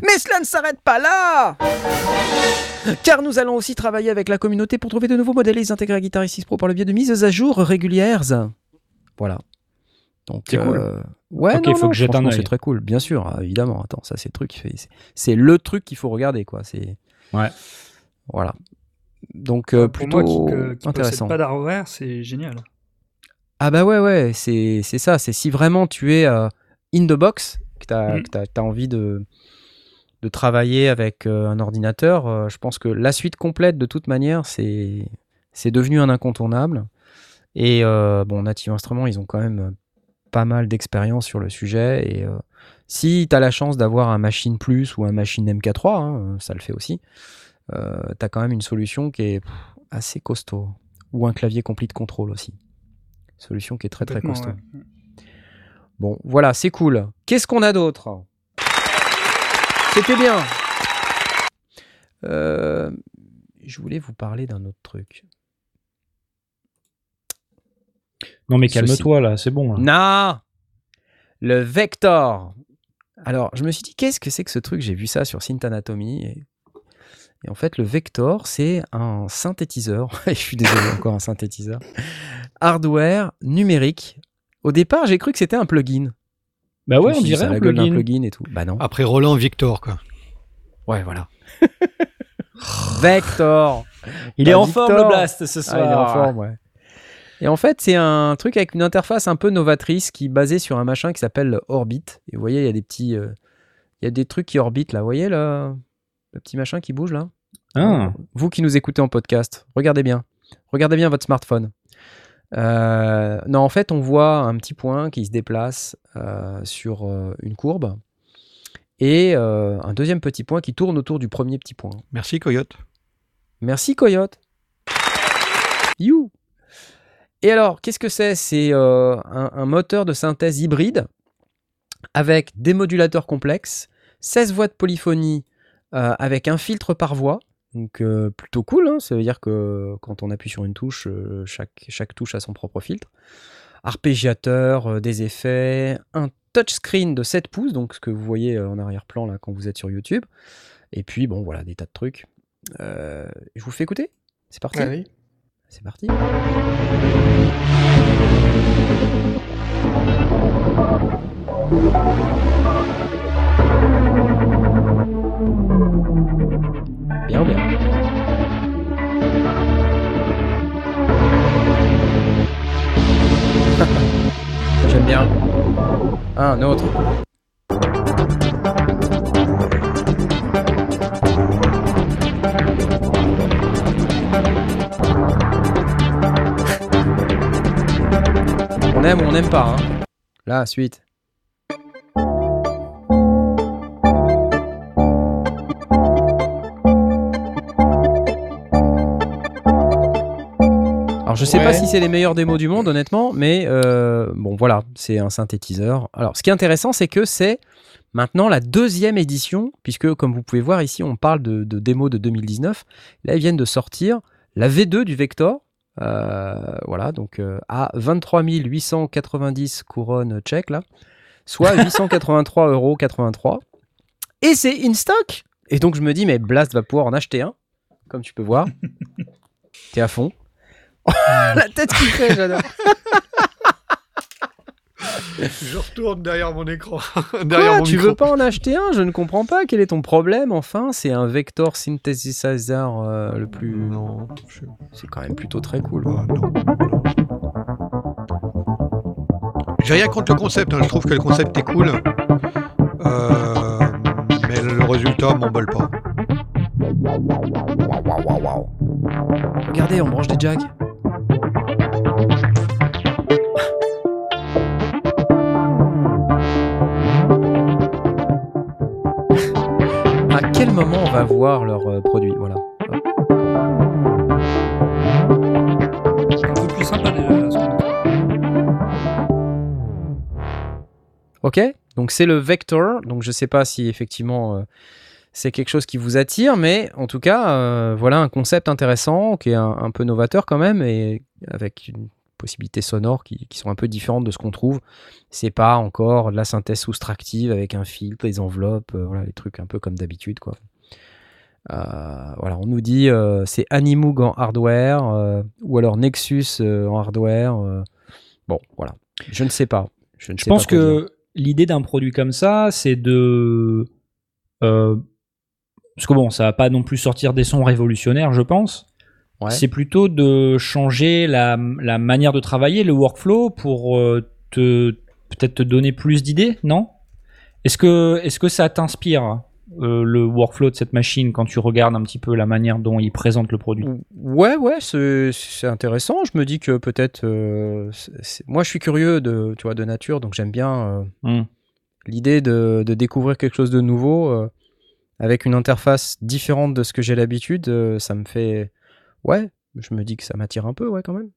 Mais cela ne s'arrête pas là Car nous allons aussi travailler avec la communauté pour trouver de nouveaux modèles et les intégrer à Guitar 6 Pro par le biais de mises à jour régulières. Voilà. Donc, C'est cool. euh, ouais, Ok, non, faut non, que je jette un c'est très cool, bien sûr, ah, évidemment. Attends, ça, c'est le truc, c'est- c'est le truc qu'il faut regarder, quoi. C'est Ouais. voilà. Donc euh, Pour plutôt moi qui, que- qui intéressant. pas d'hardware, c'est génial. Ah bah ouais, ouais, c'est c'est ça. C'est si vraiment tu es euh, in the box, que tu as, Mm. envie de, de travailler avec euh, un ordinateur, euh, je pense que la suite complète, de toute manière, c'est c'est devenu un incontournable. Et euh, bon, Native Instruments, ils ont quand même euh, pas mal d'expérience sur le sujet. Et euh, si tu as la chance d'avoir un Machine Plus ou un Machine MK3, hein, ça le fait aussi, euh, tu as quand même une solution qui est assez costaud. Ou un clavier complete control aussi. Solution qui est très très costaud. ouais. Bon, voilà, c'est cool. Qu'est-ce qu'on a d'autre? C'était bien. Euh, je voulais vous parler d'un autre truc. Non, mais calme-toi là, c'est bon. Là. Non Le Vector. Alors, je me suis dit, qu'est-ce que c'est que ce truc? J'ai vu ça sur Synth Anatomy. Et, et en fait, le Vector, c'est un synthétiseur. je suis désolé, encore un synthétiseur. Hardware numérique. Au départ, j'ai cru que c'était un plugin. Bah ouais, on dirait un gueule d'un plugin. plugin et tout. Bah non. Après Roland Victor, quoi. Ouais, voilà. Vector. Il est Bah, en forme le Blast ce Ah, soir. il est en forme, ouais. Et en fait, c'est un truc avec une interface un peu novatrice qui est basée sur un machin qui s'appelle Orbit. Et vous voyez, il y a des petits, euh, il y a des trucs qui orbitent là. Vous voyez le, le petit machin qui bouge là? Ah. Vous qui nous écoutez en podcast, regardez bien. Regardez bien votre smartphone. Euh, non, en fait, on voit un petit point qui se déplace euh, sur euh, une courbe et euh, un deuxième petit point qui tourne autour du premier petit point. Merci, Coyote. Merci Coyote. You. Et alors, qu'est-ce que c'est? C'est euh, un, moteur de synthèse hybride avec des modulateurs complexes, 16 voix de polyphonie euh, avec un filtre par voix. Donc euh, plutôt cool, hein. ça veut dire que quand on appuie sur une touche, chaque, touche a son propre filtre. Arpégiateur, des effets, un touchscreen de 7 pouces, donc ce que vous voyez en arrière-plan là quand vous êtes sur YouTube. Et puis bon voilà, des tas de trucs. Je vous fais écouter C'est parti Allez. C'est parti. Bien, bien. J'aime bien. Un autre. On aime ou on n'aime pas. Hein. La suite. Alors je sais pas si c'est les meilleures démos du monde honnêtement, mais euh, bon voilà, c'est un synthétiseur. Alors ce qui est intéressant c'est que c'est maintenant la deuxième édition, puisque comme vous pouvez voir ici on parle de, de démos de 2019. Là ils viennent de sortir la V2 du Vector, voilà donc euh, à 23 890 couronnes tchèques là, soit 883,83 euros. Et c'est in stock. Et donc je me dis mais Blast va pouvoir en acheter un, comme tu peux voir. T'es à fond. La tête qui fait, j'adore. Je retourne derrière mon écran. Quoi, derrière mon tu micro. veux pas en acheter un? Je ne comprends pas. Quel est ton problème Enfin, c'est un Vector Synthesizer euh, le plus. Non, je- C'est quand même plutôt très cool. ah, non. J'ai rien contre le concept, hein, je trouve que le concept est cool. Euh, mais le résultat m'emballe pas. Regardez, on branche des jacks. Quel moment on va voir leurs euh, produits Voilà. Un peu plus sympa déjà. ce qu'on a. Ok, donc c'est le Vector. Donc je sais pas si effectivement euh, c'est quelque chose qui vous attire, mais en tout cas, euh, voilà un concept intéressant qui est un, un peu novateur quand même et avec une possibilités sonores qui, qui sont un peu différentes de ce qu'on trouve. C'est pas encore la synthèse soustractive avec un filtre, des enveloppes, euh, voilà, les trucs un peu comme d'habitude, quoi. Euh, voilà, on nous dit euh, c'est Animoog en hardware ou alors Nexus en hardware. bon, voilà. Je ne sais pas. Je, ne Je sais pense pas que l'idée d'un produit comme ça, c'est de. parce que bon, ça va pas non plus sortir des sons révolutionnaires, je pense. Ouais. C'est plutôt de changer la, la manière de travailler, le workflow, pour euh, te peut-être te donner plus d'idées, non? Est-ce que, est-ce que ça t'inspire euh, le workflow de cette machine quand tu regardes un petit peu la manière dont il présente le produit? Ouais, ouais, c'est intéressant. Je me dis que peut-être. euh, moi, je suis curieux de, tu vois, de nature, donc j'aime bien euh, Hmm. l'idée de, de découvrir quelque chose de nouveau avec une interface différente de ce que j'ai l'habitude. ça me fait. Ouais, je me dis que ça m'attire un peu, ouais, quand même.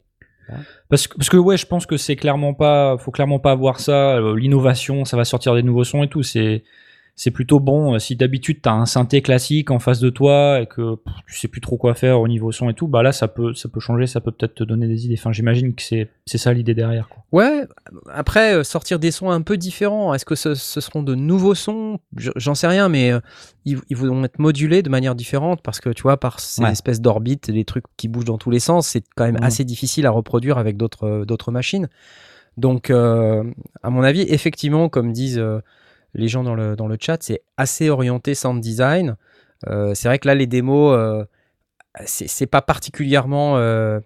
Parce que, parce que ouais, je pense que c'est clairement pas, faut clairement pas voir ça. euh, L'innovation, ça va sortir des nouveaux sons et tout. C'est, c'est plutôt bon. euh, Si d'habitude t'as un synthé classique en face de toi et que pff, tu sais plus trop quoi faire au niveau son et tout, bah là ça peut, ça peut changer, ça peut peut-être te donner des idées. Enfin, j'imagine que c'est, c'est ça l'idée derrière. Quoi. Ouais, après, euh, sortir des sons un peu différents, est-ce que ce, ce seront de nouveaux sons? Je- J'en sais rien, mais euh, ils, ils vont être modulés de manière différente parce que, tu vois, par ces Ouais. espèces d'orbites, des trucs qui bougent dans tous les sens, c'est quand même Mhm. assez difficile à reproduire avec d'autres d'autres machines. Donc, euh, à mon avis, effectivement, comme disent euh, les gens dans le, dans le chat, c'est assez orienté sound design. Euh, c'est vrai que là, les démos, euh, c'est pas particulièrement euh,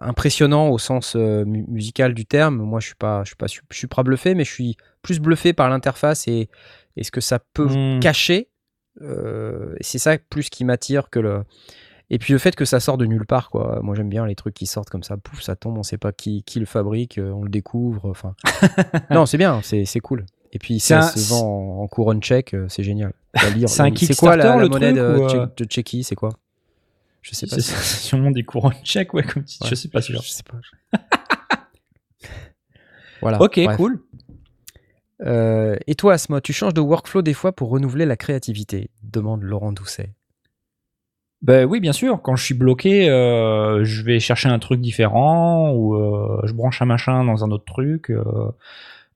impressionnant au sens mu- musical du terme. Moi, je suis pas, je suis pas, je suis pas bluffé, mais je suis plus bluffé par l'interface et, et ce que ça peut Hmm. cacher. C'est ça plus qui m'attire que le. Et puis le fait que ça sort de nulle part, quoi. Moi, j'aime bien les trucs qui sortent comme ça, pouf, ça tombe, on sait pas qui, qui le fabrique, on le découvre. Enfin, non, c'est bien, c'est cool. Et puis ça un- se vend en, en couronne tchèque, euh, c'est génial. C'est un C'est quoi la, Kickstarter, la le monnaie truc, de, ou, euh, de Tchéquie C'est quoi? Je sais pas. C'est sûrement des courants tchèques, ouais, comme tu Ouais. je sais pas sûr. Je sais pas. voilà. ok, bref. cool. Euh, et toi, Asmo, tu changes de workflow des fois pour renouveler la créativité? Demande Laurent Doucet. Ben oui, bien sûr. Quand je suis bloqué, euh, je vais chercher un truc différent ou euh, je branche un machin dans un autre truc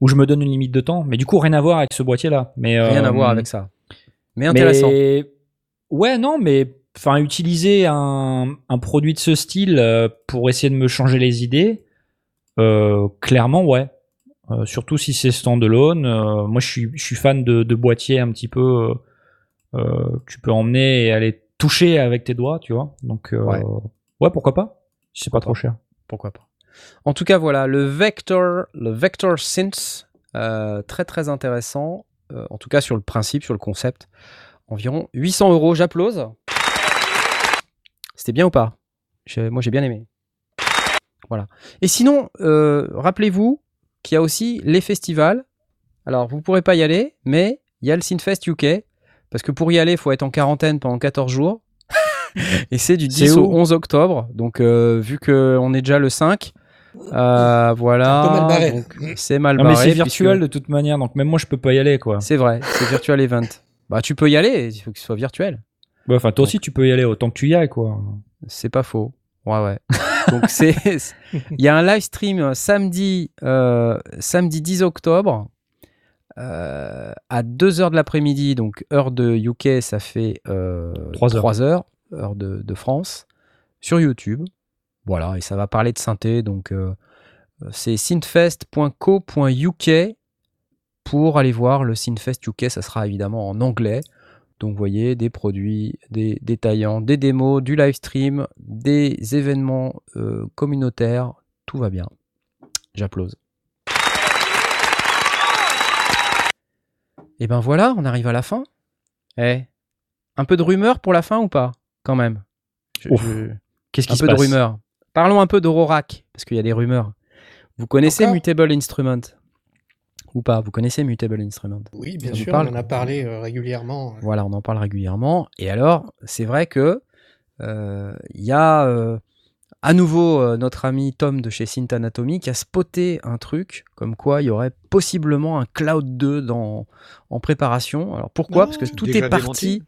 ou je me donne une limite de temps. Mais du coup, rien à voir avec ce boîtier-là. Mais Rien à euh, voir avec ça. Mais intéressant. Mais- Ouais, non, mais enfin utiliser un, un produit de ce style euh, pour essayer de me changer les idées, euh, clairement, ouais. Euh, surtout si c'est standalone. Moi, je suis, je suis fan de, de boîtiers un petit peu que tu peux emmener et aller toucher avec tes doigts, tu vois. Donc, Ouais. ouais. pourquoi pas c'est pas trop cher. Pourquoi pas. En tout cas, voilà, le Vector, le Vector Synth, euh, très très intéressant. euh, en tout cas, sur le principe, sur le concept. Environ 800 euros, j'applause. C'était bien ou pas? Moi, j'ai bien aimé. Voilà. Et sinon, euh, rappelez-vous qu'il y a aussi les festivals. Alors, vous ne pourrez pas y aller, mais il y a le Synfest UK. Parce que pour y aller, il faut être en quarantaine pendant 14 jours. Et c'est du 10 C'est au où? 11 octobre. Donc, euh, vu qu'on est déjà le 5, euh, voilà. C'est mal barré. c'est virtuel puisque- de toute manière, donc même moi, je peux pas y aller, quoi. C'est vrai, c'est virtual event. Bah, tu peux y aller, il faut que ce soit virtuel. Ouais, Enfin, toi aussi, tu peux y aller autant que tu y ailles, quoi. C'est pas faux. Ouais, ouais. Donc, c'est. Il y a un live stream euh, samedi, euh, samedi 10 octobre euh, à 2h de l'après-midi, donc heure de UK, ça fait euh, Trois heures. 3 heures, heure de, de France, sur YouTube. Voilà, et ça va parler de synthé, donc euh, c'est synthfest.co.uk pour aller voir le Synthfest UK, ça sera évidemment en anglais. Donc vous voyez des produits, des détaillants, des démos, du live stream, des événements euh, communautaires, tout va bien. J'applause. Et ben voilà, on arrive à la fin. Eh, un peu de rumeur pour la fin ou pas Quand même? Je- Ouf. je- Qu'est-ce qui se peu de passe? rumeurs. Parlons un peu d'Aurorac, parce qu'il y a des rumeurs. Vous connaissez Encore Mutable Instrument? Ou pas? Vous connaissez Mutable Instrument? Oui, bien Ça sûr, parle? on en a parlé euh, régulièrement. Voilà, on en parle régulièrement. Et alors, c'est vrai que euh, il y a euh, à nouveau notre ami Tom de chez Synth Anatomy qui a spoté un truc comme quoi il y aurait possiblement un Cloud 2 dans, en préparation. Alors pourquoi? Non, Parce que tout est parti. démenti.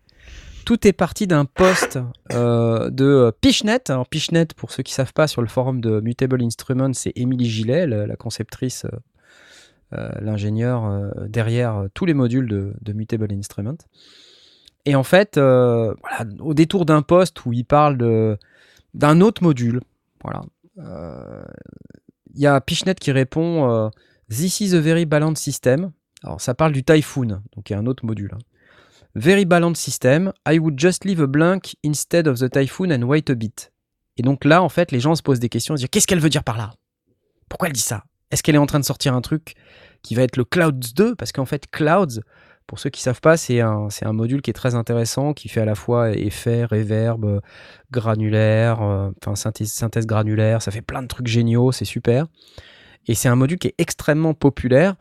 Tout est parti d'un post euh, de Pichnet. Alors Pichnet, pour ceux qui savent pas, sur le forum de Mutable Instruments, c'est Émilie Gillet, la, conceptrice, euh, euh, l'ingénieur euh, derrière euh, tous les modules de, Mutable Instruments. Et en fait, euh, au détour d'un post où il parle d'un autre module, voilà, euh, il y a Pichnet qui répond euh, This is a very balanced system. Alors ça parle du Typhoon, donc il y a un autre module. hein. Very balanced system. I would just leave a blank instead of the Typhoon and wait a bit. Et donc là, en fait, les gens se posent des questions, se disent qu'est-ce qu'elle veut dire par là? Pourquoi elle dit ça? Est-ce qu'elle est en train de sortir un truc qui va être le Clouds 2 Parce qu'en fait, Clouds, pour ceux qui savent pas, c'est un, un module qui est très intéressant, qui fait à la fois effet, reverb, granulaire, euh, enfin synthèse granulaire, ça fait plein de trucs géniaux, c'est super. Et c'est un module qui est extrêmement populaire,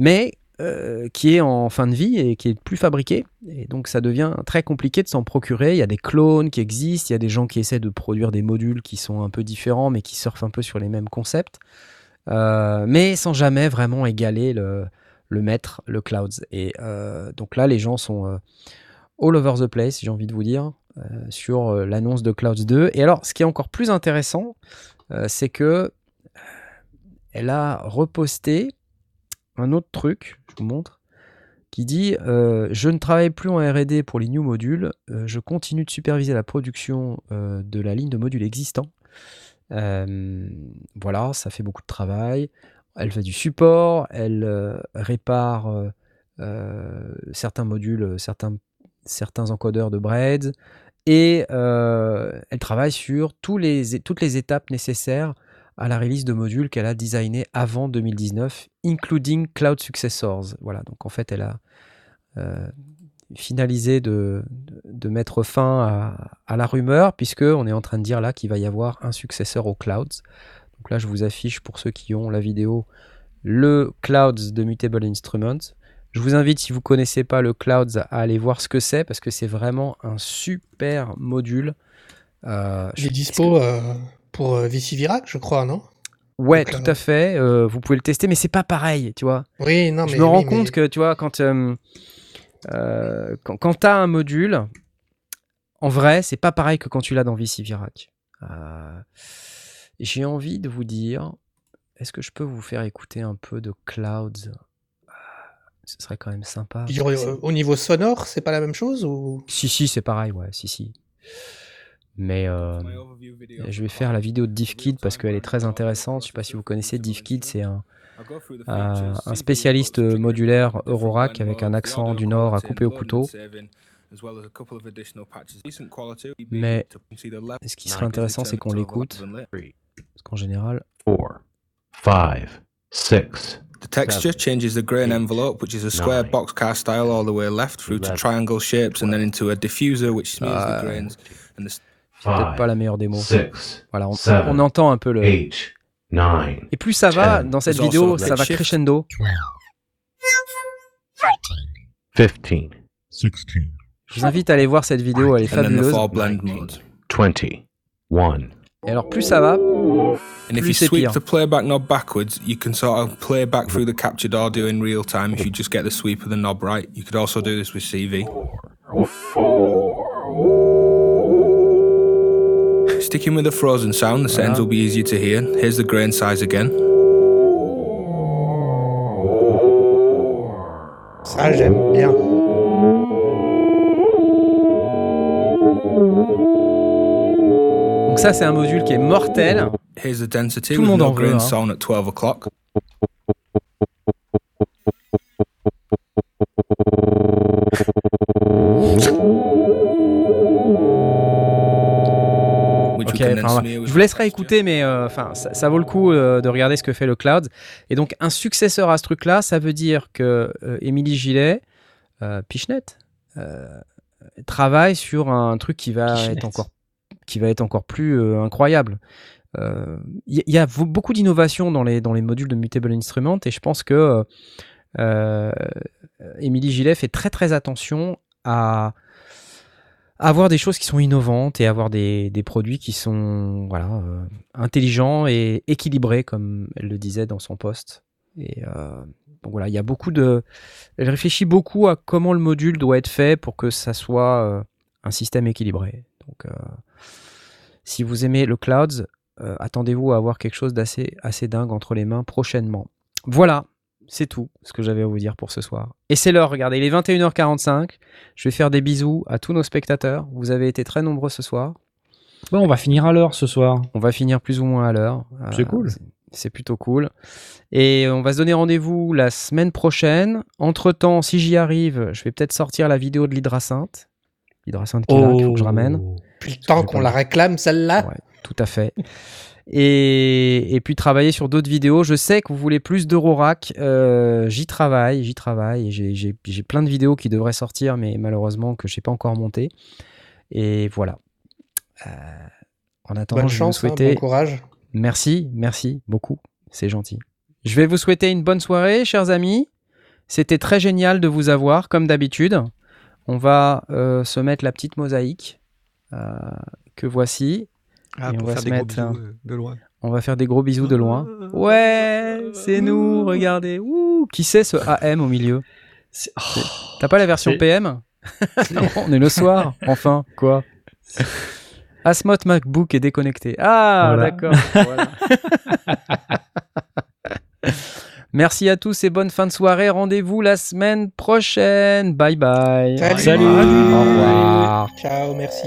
mais euh, qui est en fin de vie et qui est plus fabriqué. Et donc ça devient très compliqué de s'en procurer. Il y a des clones qui existent, il y a des gens qui essaient de produire des modules qui sont un peu différents, mais qui surfent un peu sur les mêmes concepts. Euh, mais sans jamais vraiment égaler le, maître, le Clouds. Et euh, donc là, les gens sont all over the place, j'ai envie de vous dire, sur l'annonce de Clouds 2. Et alors, ce qui est encore plus intéressant, c'est que elle a reposté un autre truc, vous montre, qui dit euh, Je ne travaille plus en RD pour les new modules, euh, je continue de superviser la production euh, de la ligne de modules existants. Voilà, ça fait beaucoup de travail. Elle fait du support, elle répare certains modules, certains, certains encodeurs de Braids, et elle travaille sur tous les, toutes les étapes nécessaires à la release de modules qu'elle a designé avant 2019, including Cloud Successors. Voilà, donc en fait, elle a euh, finalisé de, mettre fin à, à la rumeur, puisque on est en train de dire là qu'il va y avoir un successeur aux Clouds. Donc là, je vous affiche pour ceux qui ont la vidéo le Clouds de Mutable Instruments. Je vous invite, si vous ne connaissez pas le Clouds, à aller voir ce que c'est, parce que c'est vraiment un super module. Euh, Il est dispo euh, pour euh, VC Virac, je crois, non? Ouais, Donc, tout euh, à fait. euh, vous pouvez le tester, mais c'est pas pareil, tu vois. Oui, non, mais. je me rends compte que, tu vois, quand, quand, quand tu as un module, en vrai, c'est pas pareil que quand tu l'as dans VC Virac. Euh, J'ai envie de vous dire, est-ce que je peux vous faire écouter un peu de Clouds? Ce serait quand même sympa. Je Au niveau sonore, c'est pas la même chose ou? Si, si, c'est pareil, ouais, si, si. Mais euh, je vais faire la vidéo de DivKid parce qu'elle est très intéressante. Je sais pas si vous connaissez DivKid, c'est un, un, un spécialiste modulaire Eurorack avec un accent du Nord à couper au couteau. Mais ce qui serait intéressant, c'est qu'on l'écoute. Parce qu'en général, four, five, six. The texture changes the grain envelope, which is a square boxcar style all the way left through to triangle shapes and then into a diffuser, which smears the grains. And the c'est peut-être pas la meilleure démo. Six, Voilà, on, seven, on entend un peu le. eight, nine. Et plus ça va ten. dans cette vidéo, ça va crescendo. Je vous invite à aller voir cette vidéo, elle est fabuleuse. four blend modes. twenty, one. Et alors plus ça va, And if Plus you c'est sweep pire. the playback knob backwards, you can sort of play back through the captured audio in real time if you just get the sweep of the knob right. You could also do this with CV. Sticking with the frozen sound, the settings uh-huh. will be easier to hear. Here's the grain size again. Ça, j'aime bien. donc ça c'est un module qui est mortel. Here's the density Tout with monde no grain sound at 12 o'clock. Enfin, je vous laisserai écouter, mais euh, enfin, ça, ça vaut le coup euh, de regarder ce que fait le cloud. Et donc, un successeur à ce truc-là, ça veut dire que euh, Émilie Gillet, euh, Pichnet, euh, travaille sur un truc qui va être encore, qui va être encore plus euh, incroyable. Euh, Il y, a beaucoup d'innovations dans les, dans les modules de Mutable Instruments, et je pense que euh, euh, Émilie Gillet fait très très attention à avoir des choses qui sont innovantes et avoir des, des produits qui sont voilà, euh, intelligents et équilibrés, comme elle le disait dans son poste. Et euh, voilà, il y a beaucoup de. Elle réfléchit beaucoup à comment le module doit être fait pour que ça soit euh, un système équilibré. Donc, si vous aimez le clouds, attendez-vous à avoir quelque chose d'assez assez dingue entre les mains prochainement. Voilà, c'est tout ce que j'avais à vous dire pour ce soir. Et c'est l'heure, regardez, il est 21h45. Je vais faire des bisous à tous nos spectateurs. Vous avez été très nombreux ce soir. Bon, on va finir à l'heure ce soir. On va finir plus ou moins à l'heure. C'est Euh, cool. c'est- plutôt cool. Et on va se donner rendez-vous la semaine prochaine. Entre-temps, si j'y arrive, je vais peut-être sortir la vidéo de l'hydracinthe. L'hydracinthe qui est là, qu'il faut que je ramène. Temps vais qu'on la réclame, celle-là. Ouais, tout à fait. Et, et puis travailler sur d'autres vidéos. Je sais que vous voulez plus d'Eurorack. Euh, j'y travaille, j'y travaille. J'ai plein de vidéos qui devraient sortir, mais malheureusement que je n'ai pas encore monté. Et voilà. Euh, en attendant, Bonne je chance, vous hein, bon courage. Merci, merci beaucoup. C'est gentil. Je vais vous souhaiter une bonne soirée, chers amis. C'était très génial de vous avoir, comme d'habitude. On va euh, se mettre la petite mosaïque que voici. Ah, Et on va faire se des gros bisous euh, de loin. On va faire des gros bisous de loin. Ouais, c'est nous, regardez. Ouh, qui c'est ce AM au milieu C'est- T'as pas la version PM Non, On est le soir, enfin, quoi Asmot MacBook est déconnecté. Ah, Voilà. d'accord. voilà. Merci à tous et bonne fin de soirée. Rendez-vous la semaine prochaine. Bye bye. Salut. Salut. Au revoir. Ciao, merci.